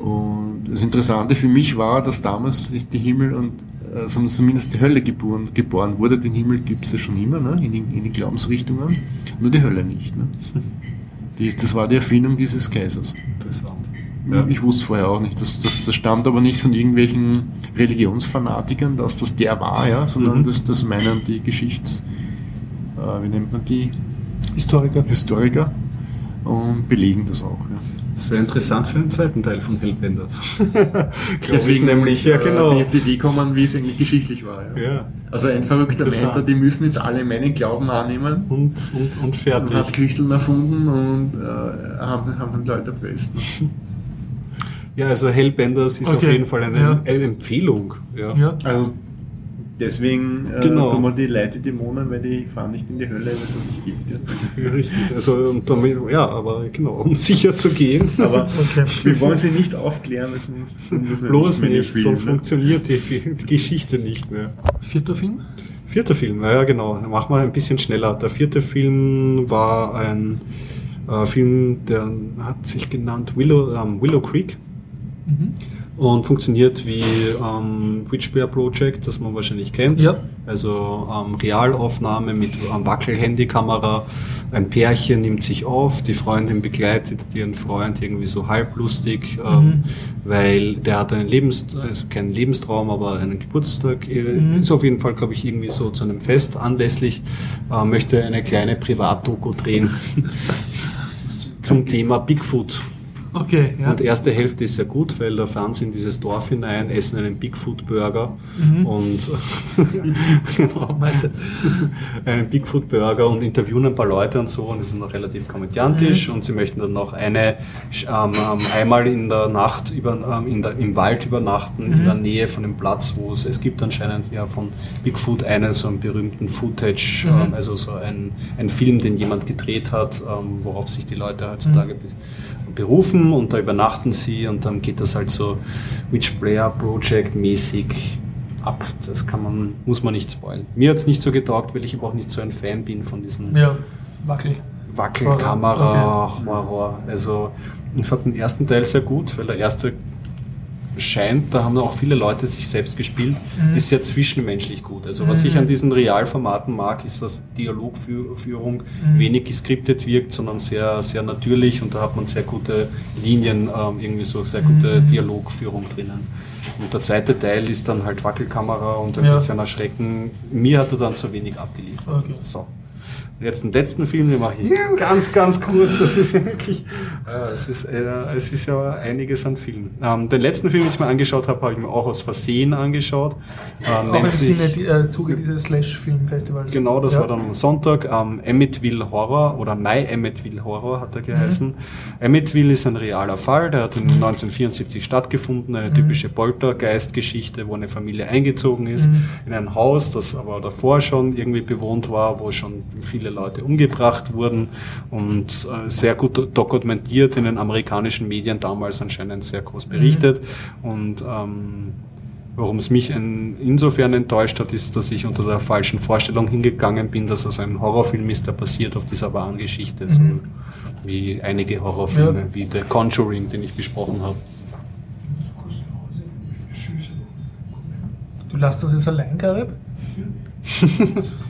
Und das Interessante für mich war, dass damals die Himmel und also zumindest die Hölle geboren, geboren wurde. Den Himmel gibt es ja schon immer ne? in, den, in den Glaubensrichtungen, nur die Hölle nicht. Ne? Die, das war die Erfindung dieses Kaisers. Interessant. Ja. Ich wusste vorher auch nicht. Das, das, das stammt aber nicht von irgendwelchen Religionsfanatikern, dass das der war, ja, sondern Mhm. das, das meinen die Geschichts... Äh, wie nennt man die? Historiker. Historiker und belegen das auch. Ja. Das wäre interessant für den zweiten Teil von Hellbenders. *laughs* Deswegen nämlich, ja, äh, genau. ich auf die Idee gekommen, wie es eigentlich geschichtlich war. Ja. Ja. Also ein verrückter meinte, die müssen jetzt alle meinen Glauben annehmen. Und, und, und Und fertig. hat Christeln erfunden und äh, haben, haben dann Leute erpresst. Ja, also Hellbenders ist Okay. auf jeden Fall eine, Ja. eine Empfehlung. Ja. Ja. Also deswegen äh, Genau. tun wir die Leute Dämonen, weil die fahren nicht in die Hölle, weil es das nicht gibt. Ja. Ja, Richtig. Also, und damit, ja, aber genau, um *laughs* sicher zu gehen. Aber Okay. wir wollen sie nicht aufklären, sonst Bloß mehr nicht, spielen, sonst ne? funktioniert die, die Geschichte nicht mehr. Vierter Film? Vierter Film, naja genau, dann machen wir ein bisschen schneller. Der vierte Film war ein äh, Film, der hat sich genannt Willow, ähm, Willow Creek Mhm. Und funktioniert wie ähm, Witchbear Project, das man wahrscheinlich kennt. Ja. Also ähm, Realaufnahme mit ähm, Wackel-Handykamera. Ein Pärchen nimmt sich auf, die Freundin begleitet ihren Freund irgendwie so halblustig, ähm, Mhm. weil der hat einen Lebens, also keinen Lebenstraum, aber einen Geburtstag. Äh, Mhm. Ist auf jeden Fall, glaube ich, irgendwie so zu einem Fest anlässlich, äh, möchte eine kleine Privatdoku drehen *laughs* zum Thema Bigfoot. Okay, ja. Und die erste Hälfte ist sehr gut, weil da fahren sie in dieses Dorf hinein, essen einen Bigfoot-Burger Mhm. und *laughs* genau, einen Bigfoot-Burger und interviewen ein paar Leute und so und es ist noch relativ komödiantisch Mhm. und sie möchten dann noch eine ähm, ähm, einmal in der Nacht über, ähm, in der, im Wald übernachten, Mhm. in der Nähe von dem Platz, wo es, es gibt anscheinend ja von Bigfoot einen so einen berühmten Footage, Mhm. ähm, also so ein, ein Film, den jemand gedreht hat, ähm, worauf sich die Leute heutzutage be- berufen und da übernachten sie und dann geht das halt so Witch Player Project mäßig ab. Das kann man, muss man nicht spoilen. Mir hat es nicht so getaugt, weil ich aber auch nicht so ein Fan bin von diesen Ja, wackel. Wackelkamera, Horror. Also ich fand den ersten Teil sehr gut, weil der erste scheint, da haben auch viele Leute sich selbst gespielt, Mhm. ist sehr zwischenmenschlich gut. Also was ich an diesen Realformaten mag, ist, dass Dialogführung Mhm. wenig geskriptet wirkt, sondern sehr, sehr natürlich und da hat man sehr gute Linien, ähm, irgendwie so sehr gute Mhm. Dialogführung drinnen. Und der zweite Teil ist dann halt Wackelkamera und ein Ja. bisschen erschrecken. Mir hat er dann zu wenig abgeliefert. Okay. So. Jetzt den letzten Film, den mache ich ganz, ganz kurz. Das ist ja wirklich, äh, es, ist, äh, es ist ja einiges an Filmen. Ähm, den letzten Film, den ich mir angeschaut habe, habe ich mir auch aus Versehen angeschaut. Ähm, Auch im Sinne äh, Zuge dieses Slash-Filmfestivals. Genau, das ja. war dann am Sonntag. Ähm, Emmett-Will Horror oder My Emmett-Will Horror hat er geheißen. Emmett-Will ist ein realer Fall, der hat in 1974 stattgefunden. Eine typische Poltergeist-Geschichte, wo eine Familie eingezogen ist in ein Haus, das aber davor schon irgendwie bewohnt war, wo schon viele Leute umgebracht wurden und äh, sehr gut do- dokumentiert in den amerikanischen Medien damals anscheinend sehr groß berichtet. Und ähm, Warum es mich in, insofern enttäuscht hat, ist, dass ich unter der falschen Vorstellung hingegangen bin, dass es ein Horrorfilm ist, der basiert auf dieser wahren Geschichte. So wie einige Horrorfilme, Ja. wie The Conjuring, den ich besprochen habe. Du lässt uns jetzt allein, Garib?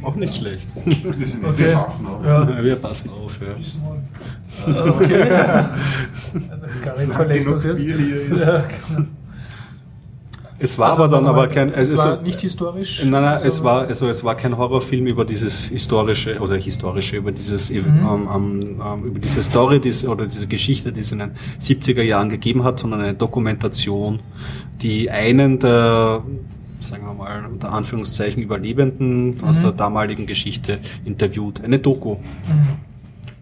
Auch nicht schlecht. Okay. Ja. Wir passen auf. Ja. Okay. *laughs* Garib verlässt uns jetzt. Ja, Es war Also aber dann noch aber kein. Es also war so- nicht historisch. Nein, nein, es also- war, also es war kein Horrorfilm über dieses historische oder historische, über dieses, Mhm. ähm, ähm, ähm, über diese Story diese, oder diese Geschichte, die es in den 70er Jahren gegeben hat, sondern eine Dokumentation, die einen der, sagen wir mal, unter Anführungszeichen Überlebenden aus Mhm. der damaligen Geschichte interviewt. Eine Doku. Mhm.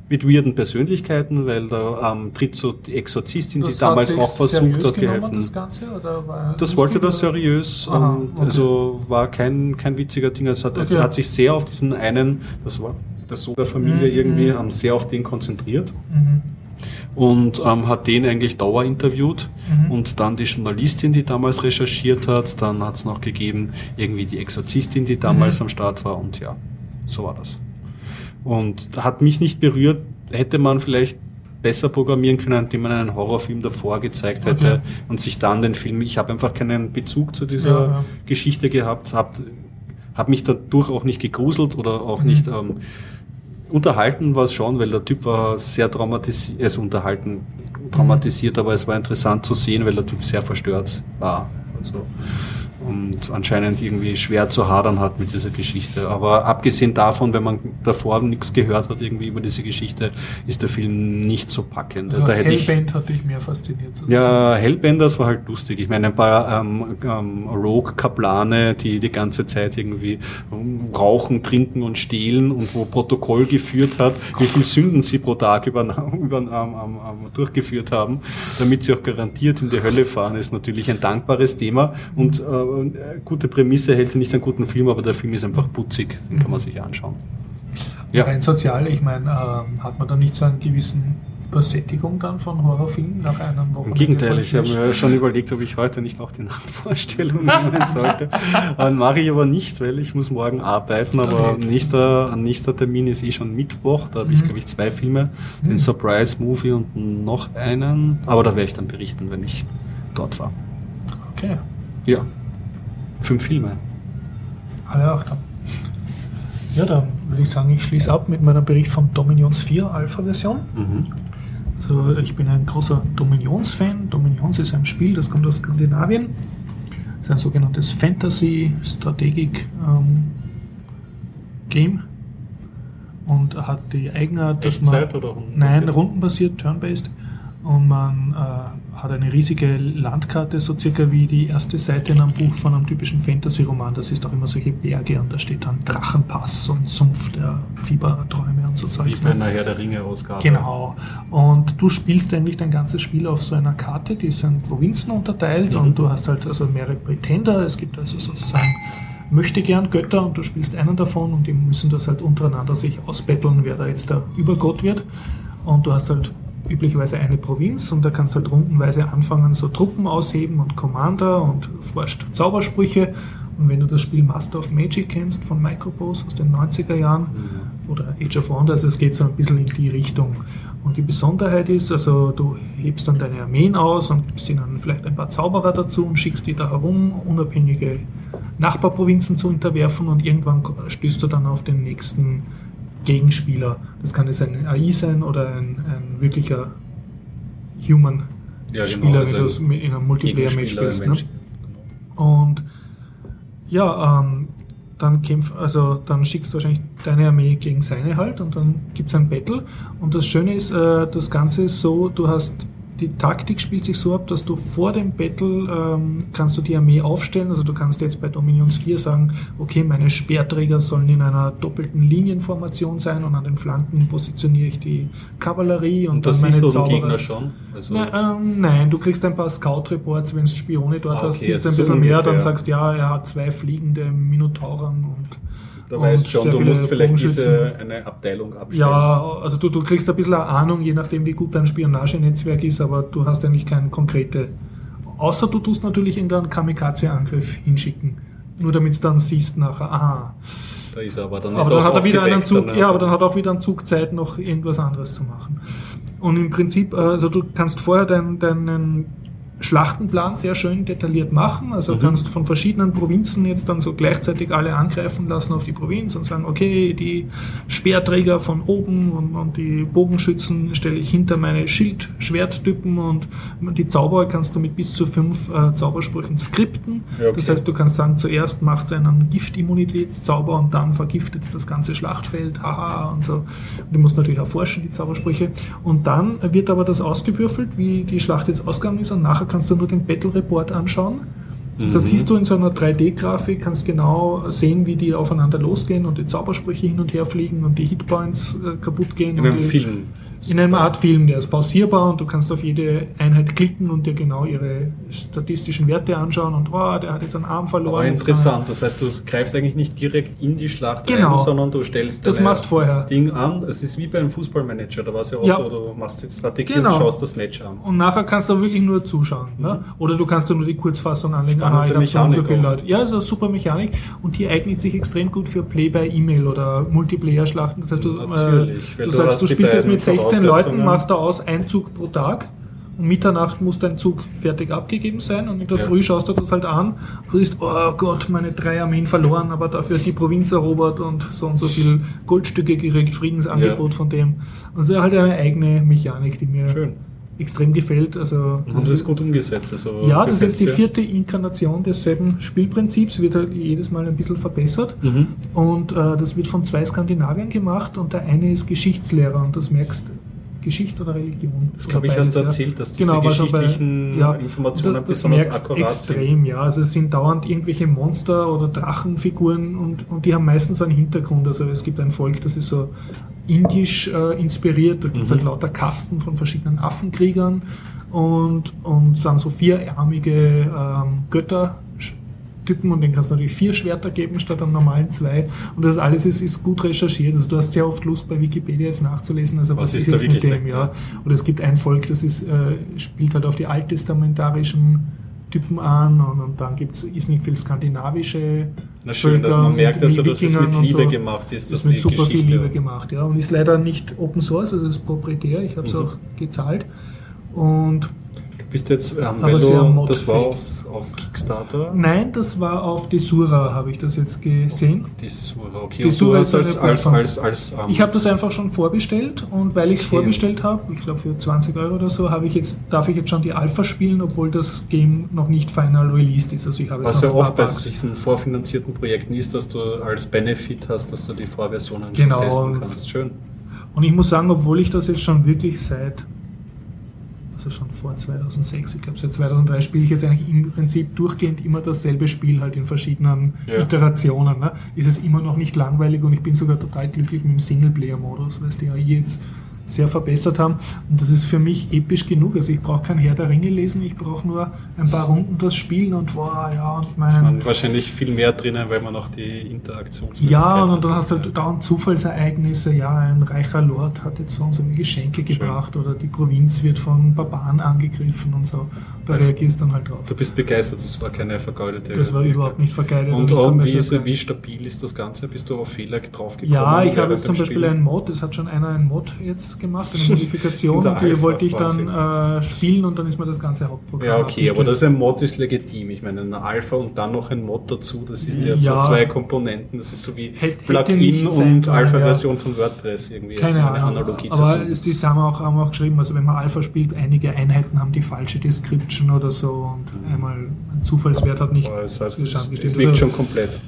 Mit weirden Persönlichkeiten, weil da ähm, tritt so die Exorzistin, die Das damals sich auch versucht hat, geholfen. Das, Ganze, wollte das seriös, Aha, ähm, okay. also war kein, kein witziger Ding. Es hat, es Okay. hat sich sehr auf diesen einen, das war der Sohn der Familie Mhm. irgendwie, ähm, sehr auf den konzentriert Mhm. Und ähm, hat den eigentlich dauer interviewt Mhm. und dann die Journalistin, die damals recherchiert hat, dann hat es noch gegeben irgendwie die Exorzistin, die damals Mhm. am Start war und ja, so war das. Und hat mich nicht berührt, hätte man vielleicht besser programmieren können, indem man einen Horrorfilm davor gezeigt hätte Okay. und sich dann den Film, ich habe einfach keinen Bezug zu dieser Ja, ja. Geschichte gehabt, habe hab mich dadurch auch nicht gegruselt oder auch Mhm. nicht ähm, unterhalten war es schon, weil der Typ war sehr traumatisiert, also unterhalten, traumatisiert, aber es war interessant zu sehen, weil der Typ sehr verstört war. Also, und anscheinend irgendwie schwer zu hadern hat mit dieser Geschichte. Aber abgesehen davon, wenn man davor nichts gehört hat irgendwie über diese Geschichte, ist der Film nicht so packend. Also da hätte ich, Hellbent hat dich mehr fasziniert. sozusagen. ja, Hellbenders war halt lustig. Ich meine, ein paar ähm, ähm, Rogue-Kaplane, die die ganze Zeit irgendwie ähm, rauchen, trinken und stehlen und wo Protokoll geführt hat, wie viel Sünden sie pro Tag über, *laughs* über, ähm, ähm, ähm, durchgeführt haben, damit sie auch garantiert in die Hölle fahren, ist natürlich ein dankbares Thema und äh, gute Prämisse hält nicht einen guten Film, aber der Film ist einfach putzig, den kann man sich anschauen. Ja. Rein sozial, ich meine, ähm, hat man da nicht so einen gewissen Übersättigung dann von Horrorfilmen nach einem Wochenende? Im Gegenteil, ich habe mir schon überlegt, ob ich heute nicht auch die Nachtvorstellung *laughs* nehmen sollte. Äh, Mache ich aber nicht, weil ich muss morgen arbeiten, aber Okay. nächster, nächster Termin ist eh schon Mittwoch. Da habe ich, Mhm. glaube ich, zwei Filme, den Surprise Movie und noch einen. Aber da werde ich dann berichten, wenn ich dort war. Okay, Ja, fünf Filme. alle acht. Ja, dann würde ich sagen, ich schließe ab mit meinem Bericht von Dominions 4 Alpha-Version. Mhm. Also ich bin ein großer Dominions-Fan. Dominions ist ein Spiel, das kommt aus Skandinavien. Es ist ein sogenanntes Fantasy-Strategik-Game. und hat die Eigenart, dass man... Echtzeit oder rundenbasiert? Nein, rundenbasiert, turn-based. und man äh, hat eine riesige Landkarte, so circa wie die erste Seite in einem Buch von einem typischen Fantasy-Roman. Das ist auch immer solche Berge und da steht dann Drachenpass und Sumpf der Fieberträume und so Zeugs. Wie bei einer Herr der Ringe-Ausgabe. Genau. Und du spielst eigentlich dein ganzes Spiel auf so einer Karte, die ist in Provinzen unterteilt mhm. und du hast halt also mehrere Pretender. Es gibt also sozusagen möchte gern Götter und du spielst einen davon und die müssen das halt untereinander sich ausbetteln, wer da jetzt der Übergott wird. Und du hast halt üblicherweise eine Provinz und da kannst du halt rundenweise anfangen, so Truppen ausheben und Commander und forscht Zaubersprüche. Und wenn du das Spiel Master of Magic kennst von Micropose aus den 90er Jahren mhm. oder Age of Wonders, es geht so ein bisschen in die Richtung. Und die Besonderheit ist, also du hebst dann deine Armeen aus und gibst ihnen vielleicht ein paar Zauberer dazu und schickst die da herum, unabhängige Nachbarprovinzen zu unterwerfen und irgendwann stößt du dann auf den nächsten Gegenspieler. Das kann jetzt ein AI sein oder ein, ein wirklicher Human ja, genau, Spieler, also wie du es in einem Multiplayer-Match spielst. Ne? Und ja, ähm, dann kämpf, also dann schickst du wahrscheinlich deine Armee gegen seine halt und dann gibt es ein Battle. Und das Schöne ist, äh, das Ganze ist so, du hast die Taktik spielt sich so ab, dass du vor dem Battle ähm, kannst du die Armee aufstellen. Also du kannst jetzt bei Dominions 4 sagen, okay, meine Speerträger sollen in einer doppelten Linienformation sein und an den Flanken positioniere ich die Kavallerie und, und das dann meine so Zauberer. Gegner schon? Also Na, ähm, nein, du kriegst ein paar Scout-Reports, wenn du Spione dort ah, okay, hast, siehst du ein bisschen so mehr, dann sagst ja, er hat zwei fliegende Minotauren und da weißt schon, du musst vielleicht diese, eine Abteilung abstellen. Ja, also du, du kriegst ein bisschen eine Ahnung, je nachdem wie gut dein Spionagenetzwerk ist, aber du hast eigentlich keine konkrete. Außer du tust natürlich irgendeinen Kamikaze-Angriff hinschicken. Nur damit du dann siehst nachher, aha. Da ist er aber dann, aber dann hat er wieder einen Zug, dann, ja, aber dann hat er auch wieder einen Zug Zeit, noch irgendwas anderes zu machen. Und im Prinzip, also du kannst vorher deinen, deinen Schlachtenplan sehr schön detailliert machen. Also mhm. kannst von verschiedenen Provinzen jetzt dann so gleichzeitig alle angreifen lassen auf die Provinz und sagen, okay, die Speerträger von oben und, und die Bogenschützen stelle ich hinter meine Schild-Schwerttypen und die Zauberer kannst du mit bis zu fünf äh, Zaubersprüchen skripten. Ja, okay. Das heißt, du kannst sagen, zuerst macht es einen Giftimmunitätszauber und dann vergiftet es das ganze Schlachtfeld, haha und so. Und du musst natürlich erforschen, die Zaubersprüche. Und dann wird aber das ausgewürfelt, wie die Schlacht jetzt ausgegangen ist und nachher kannst du nur den Battle Report anschauen. Mhm. Da siehst du in so einer 3D-Grafik, kannst genau sehen, wie die aufeinander losgehen und die Zaubersprüche hin und her fliegen und die Hitpoints äh, kaputt gehen. In einem Film in einem Art Film, der ist pausierbar und du kannst auf jede Einheit klicken und dir genau ihre statistischen Werte anschauen und wow, der hat jetzt einen Arm verloren. Aber interessant, das heißt, du greifst eigentlich nicht direkt in die Schlacht genau. rein, sondern du stellst das machst vorher. Ding an. Es ist wie beim Fußballmanager, da war es ja auch ja. so, du machst jetzt Strategie genau. und schaust das Match an. Und nachher kannst du wirklich nur zuschauen. Ne? Mhm. Ne? Oder du kannst nur die Kurzfassung anlegen, aha, ich habe so viele Leute. Ja, ist eine super Mechanik und die eignet sich extrem gut für Play by E-Mail oder Multiplayer-Schlachten. Das heißt, du, äh, du sagst, du spielst jetzt mit 16 Leuten, machst da aus, ein Zug pro Tag. Um Mitternacht muss dein Zug fertig abgegeben sein und in der ja. Früh schaust du das halt an und siehst, oh Gott, meine drei Armeen verloren, aber dafür die Provinz erobert und so und so viel Goldstücke gekriegt, Friedensangebot ja. von dem. Und so halt eine eigene Mechanik, die mir Schön. Extrem gefällt. Also, haben sie es gut umgesetzt? Also ja, das ist jetzt die vierte Inkarnation desselben Spielprinzips, wird halt jedes Mal ein bisschen verbessert. Mhm. Und äh, das wird von zwei Skandinaviern gemacht und der eine ist Geschichtslehrer und das merkst Geschichte oder Religion. Das glaube ich, hast du erzählt, dass diese genau, geschichtlichen bei, ja, Informationen das, das besonders akkurat extrem, ja. Also es sind dauernd irgendwelche Monster oder Drachenfiguren und, und die haben meistens einen Hintergrund. Also es gibt ein Volk, das ist so indisch äh, inspiriert, da gibt es mhm. halt lauter Kasten von verschiedenen Affenkriegern und, und sind so vierarmige ähm, Götter Typen und den kannst du natürlich vier Schwerter geben statt einem normalen zwei. Und das alles ist, ist gut recherchiert. Also du hast sehr oft Lust bei Wikipedia jetzt nachzulesen, also was, was ist, jetzt mit dem, ja. Oder es gibt ein Volk, das ist, äh, spielt halt auf die alttestamentarischen Typen an und, und dann gibt es ist nicht viel skandinavische Na schön, Völker, dass man merkt, also, dass es mit Liebe so. gemacht ist. Das ist mit super Geschichte viel Liebe gemacht, ja. Und ist leider nicht Open Source, also das ist proprietär, ich habe es mhm. auch gezahlt. Und bist jetzt, ähm, weil du, das war auf, auf, Kickstarter? Nein, das war auf Desura, habe ich das jetzt gesehen. Auf Desura, okay. Desura ist als, als, als, als ähm, Ich habe das einfach schon vorbestellt und weil ich es okay. vorbestellt habe, ich glaube für 20 Euro oder so, habe ich jetzt, darf ich jetzt schon die Alpha spielen, obwohl das Game noch nicht final released ist. Also ich habe Was ja oft bei diesen vorfinanzierten Projekten ist, dass du als Benefit hast, dass du die Vorversionen genau. testen kannst. Schön. Und ich muss sagen, obwohl ich das jetzt schon wirklich seit also schon vor 2006. Ich glaube, seit 2003 spiele ich jetzt eigentlich im Prinzip durchgehend immer dasselbe Spiel, halt in verschiedenen Ja. Iterationen. Ne? Ist es immer noch nicht langweilig und ich bin sogar total glücklich mit dem Singleplayer-Modus, weil es AI jetzt sehr verbessert haben. Und das ist für mich episch genug. Also ich brauche kein Herr der Ringe lesen, ich brauche nur ein paar Runden das Spielen und wow, ja, und ich Ist meine. man wahrscheinlich viel mehr drinnen, weil man noch die Interaktionsmöglichkeit Ja, und, hat. dann hast du halt dauernd Zufallsereignisse. Ja, ein reicher Lord hat jetzt so und so Geschenke gebracht oder die Provinz wird von Barbaren angegriffen und so. Da Also, reagierst du dann halt drauf. Du bist begeistert, das war keine vergeudete. Das war überhaupt nicht vergeidet. Und, und wie, ist, wie stabil ist das Ganze? Bist du auf Fehler draufgekommen? ja, ich habe jetzt zum Beispiel Spielen? einen Mod, es hat schon einer einen Mod jetzt gemacht, eine Modifikation, *laughs* die wollte ich dann äh, spielen und dann ist mir das ganze Hauptprogramm Ja, okay, aber das ist ein Mod ist legitim. Ich meine, eine Alpha und dann noch ein Mod dazu, das sind ja, Ja. so zwei Komponenten. Das ist so wie Plugin und Alpha-Version von WordPress irgendwie. Keine also eine Ahnung. Analogie aber es, die haben auch, haben auch geschrieben, also wenn man Alpha spielt, einige Einheiten haben die falsche Description oder so und einmal ein Zufallswert hat nicht Aber es, hat, es, liegt Also- schon komplett.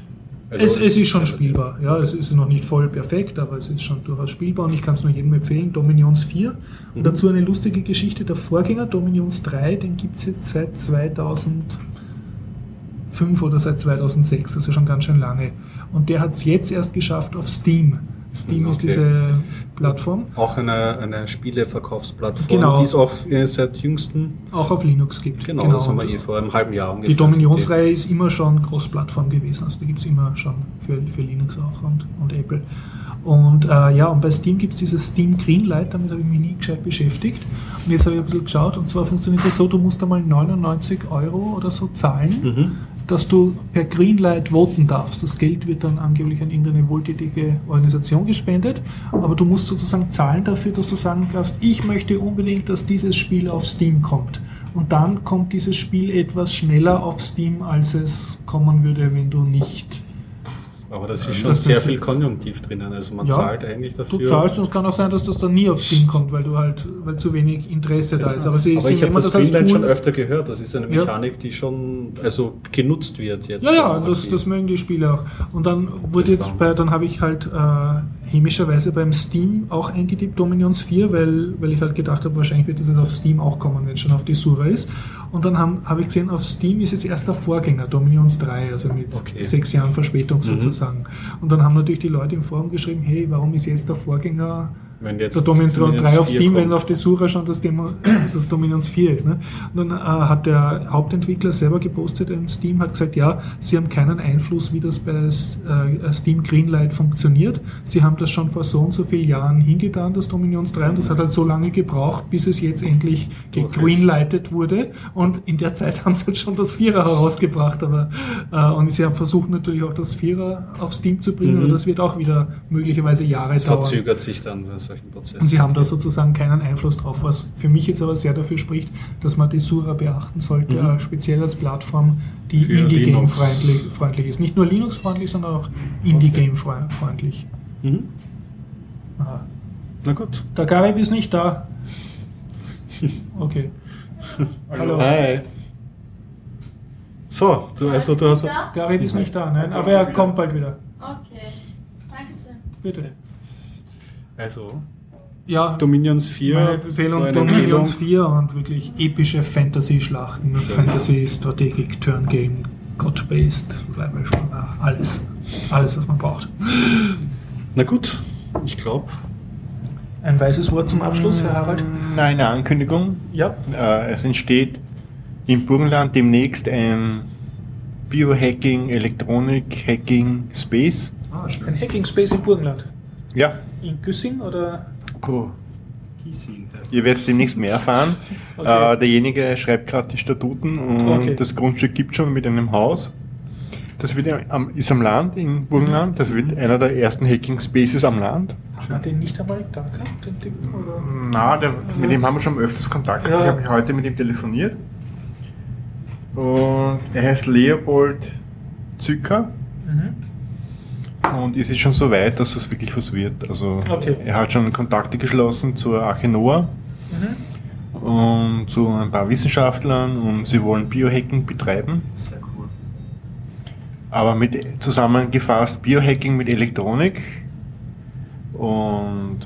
Also- Es, es ist schon spielbar. Ja, es ist noch nicht voll perfekt, aber es ist schon durchaus spielbar und ich kann es nur jedem empfehlen. Dominions 4. Und Mhm. dazu eine lustige Geschichte. Der Vorgänger, Dominions 3, den gibt es jetzt seit 2005 oder seit 2006, also schon ganz schön lange. Und der hat es jetzt erst geschafft auf Steam. Steam ist Okay. diese Plattform. Auch eine, eine Spieleverkaufsplattform, Genau. die es auch seit jüngsten, Auch auf Linux gibt. genau, das haben wir eh vor einem halben Jahr ungefähr. Die Dominionsreihe ist immer schon Cross-Plattform gewesen, also die gibt es immer schon für, für Linux auch und, und Apple. Und äh, ja, und bei Steam gibt es dieses Steam Greenlight, damit habe ich mich nie gescheit beschäftigt. Und jetzt habe ich ein bisschen geschaut und zwar funktioniert das so, du musst einmal 99 Euro oder so zahlen, Mhm. Dass du per Greenlight voten darfst. Das Geld wird dann angeblich an irgendeine wohltätige Organisation gespendet, aber du musst sozusagen zahlen dafür, dass du sagen darfst, ich möchte unbedingt, dass dieses Spiel auf Steam kommt. Und dann kommt dieses Spiel etwas schneller auf Steam, als es kommen würde, wenn du nicht. Aber das ist schon Das sehr viel Konjunktiv drinnen. Also man Ja, zahlt eigentlich dafür. Du zahlst und es kann auch sein, dass das dann nie auf Steam kommt, weil du halt, weil zu wenig Interesse da ist. Aber, sie, Aber ich habe das das als Greenlight schon öfter gehört. Das ist eine Ja. Mechanik, die schon also genutzt wird jetzt. Ja, ja, das, das mögen die Spiele auch. Und dann wurde Das jetzt bei, dann habe ich halt äh, hämischerweise beim Steam auch eingetippt Dominions 4, weil, weil ich halt gedacht habe, wahrscheinlich wird das jetzt auf Steam auch kommen, wenn es schon auf die Sura ist. Und dann habe hab ich gesehen, auf Steam ist es erst der Vorgänger, Dominions 3, also mit Okay. sechs Jahren Verspätung Mhm. sozusagen. Und dann haben natürlich die Leute im Forum geschrieben, hey, warum ist jetzt der Vorgänger Wenn jetzt der Dominions 3 Dominions auf 4 Steam, wenn kommt. auf die Sura schon das, Demo, *clears throat* das Dominions 4 ist. Ne? Und dann äh, hat der Hauptentwickler selber gepostet im Steam, hat gesagt, ja, sie haben keinen Einfluss, wie das bei äh, Steam Greenlight funktioniert. Sie haben das schon vor so und so vielen Jahren hingetan, das Dominions 3, und das hat halt so lange gebraucht, bis es jetzt endlich gegreenlightet wurde. Und in der Zeit *laughs* haben sie jetzt schon das Vierer herausgebracht. Aber, äh, und sie haben versucht natürlich auch das Vierer auf Steam zu bringen, Mhm. aber das wird auch wieder möglicherweise Jahre Es dauern. verzögert sich dann bei solchen Prozessen. Und sie haben da sozusagen keinen Einfluss drauf, was für mich jetzt aber sehr dafür spricht, dass man die Sura beachten sollte, Mhm. äh, speziell als Plattform, die. Indie-Game-freundlich freundlich ist. Nicht nur Linux-freundlich, sondern auch Indie-Game-freundlich. Mhm. Aha. Na gut. Der Garib ist nicht da. *laughs* Okay. Hallo. Hi. So, du, also du hast. Garib ist nicht da, nein, aber er kommt bald wieder. Okay. Dankeschön. Bitte. Also, Ja, Dominions 4. meine Empfehlung so eine Dominions Empfehlung. 4 und wirklich epische Fantasy-Schlachten, Fantasy-Strategik, Turn-Game, God-based, alles. Alles, was man braucht. Na gut, ich glaube. Ein weißes Wort zum Abschluss, Herr Harald? Nein, eine Ankündigung. Ja. Äh, es entsteht im Burgenland demnächst ein Biohacking, Elektronik, Hacking Space. Ah, ein Hacking Space im Burgenland. Ja, In Güssing oder? ihr werdet demnächst mehr erfahren. *laughs* Okay. Äh, derjenige schreibt gerade die Statuten und Okay. das Grundstück gibt schon mit einem Haus. Das wird am, ist am Land in Burgenland. Das wird einer der ersten Hacking Spaces am Land. Hat man den nicht einmal da gehabt, den Typen? Oder? Na, der, mit dem haben wir schon öfters Kontakt. Ja. Ich habe heute mit ihm telefoniert. Und er heißt Leopold Zücker. Mhm. Und es ist schon so weit, dass das wirklich was wird. Also Okay. er hat schon Kontakte geschlossen zur Arche Noah Mhm. und zu ein paar Wissenschaftlern und sie wollen Biohacking betreiben. Sehr cool. Aber mit zusammengefasst Biohacking mit Elektronik und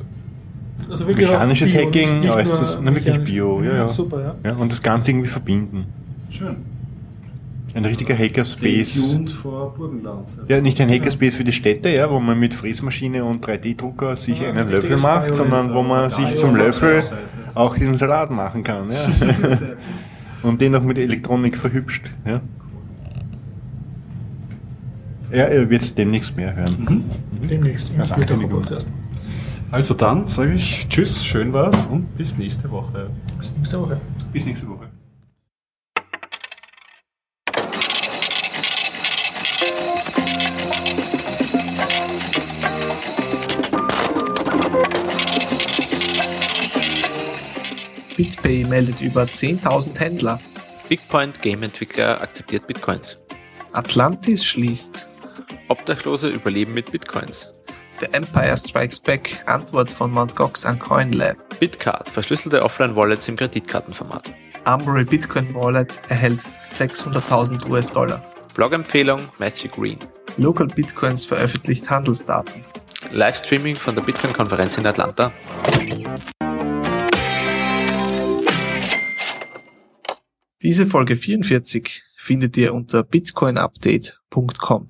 also Mechanisches Bio, Hacking, nicht- nicht es ist na, wirklich. Bio, ja, ja. Super, ja. Ja, und das Ganze irgendwie verbinden. Schön. Ein richtiger Hackerspace. vor Burgenland. Ja, nicht ein Hackerspace für die Städte, ja, wo man mit Fräsmaschine und 3D-Drucker sich Ah, einen Löffel macht, sondern wo man sich zum Löffel auch diesen Salat machen kann, ja. *laughs* Und den noch mit Elektronik verhübscht, ja. Ja, ihr werdet demnächst mehr hören. Demnächst im. Podcast. Also dann sage ich Tschüss, schön war's und bis nächste Woche. Bis nächste Woche. Bis nächste Woche. BitPay meldet über 10.000 Händler. Bigpoint Game-Entwickler akzeptiert Bitcoins. Atlantis schließt. Obdachlose überleben mit Bitcoins. The Empire Strikes Back. Antwort von Mt. Gox an CoinLab. Bitcard, verschlüsselte Offline-Wallets im Kreditkartenformat. Armory Bitcoin Wallet erhält 600.000 US-Dollar. Blog-Empfehlung Matthew Green. Local Bitcoins veröffentlicht Handelsdaten. Livestreaming von der Bitcoin-Konferenz in Atlanta. Diese Folge 44 findet ihr unter bitcoinupdate.com.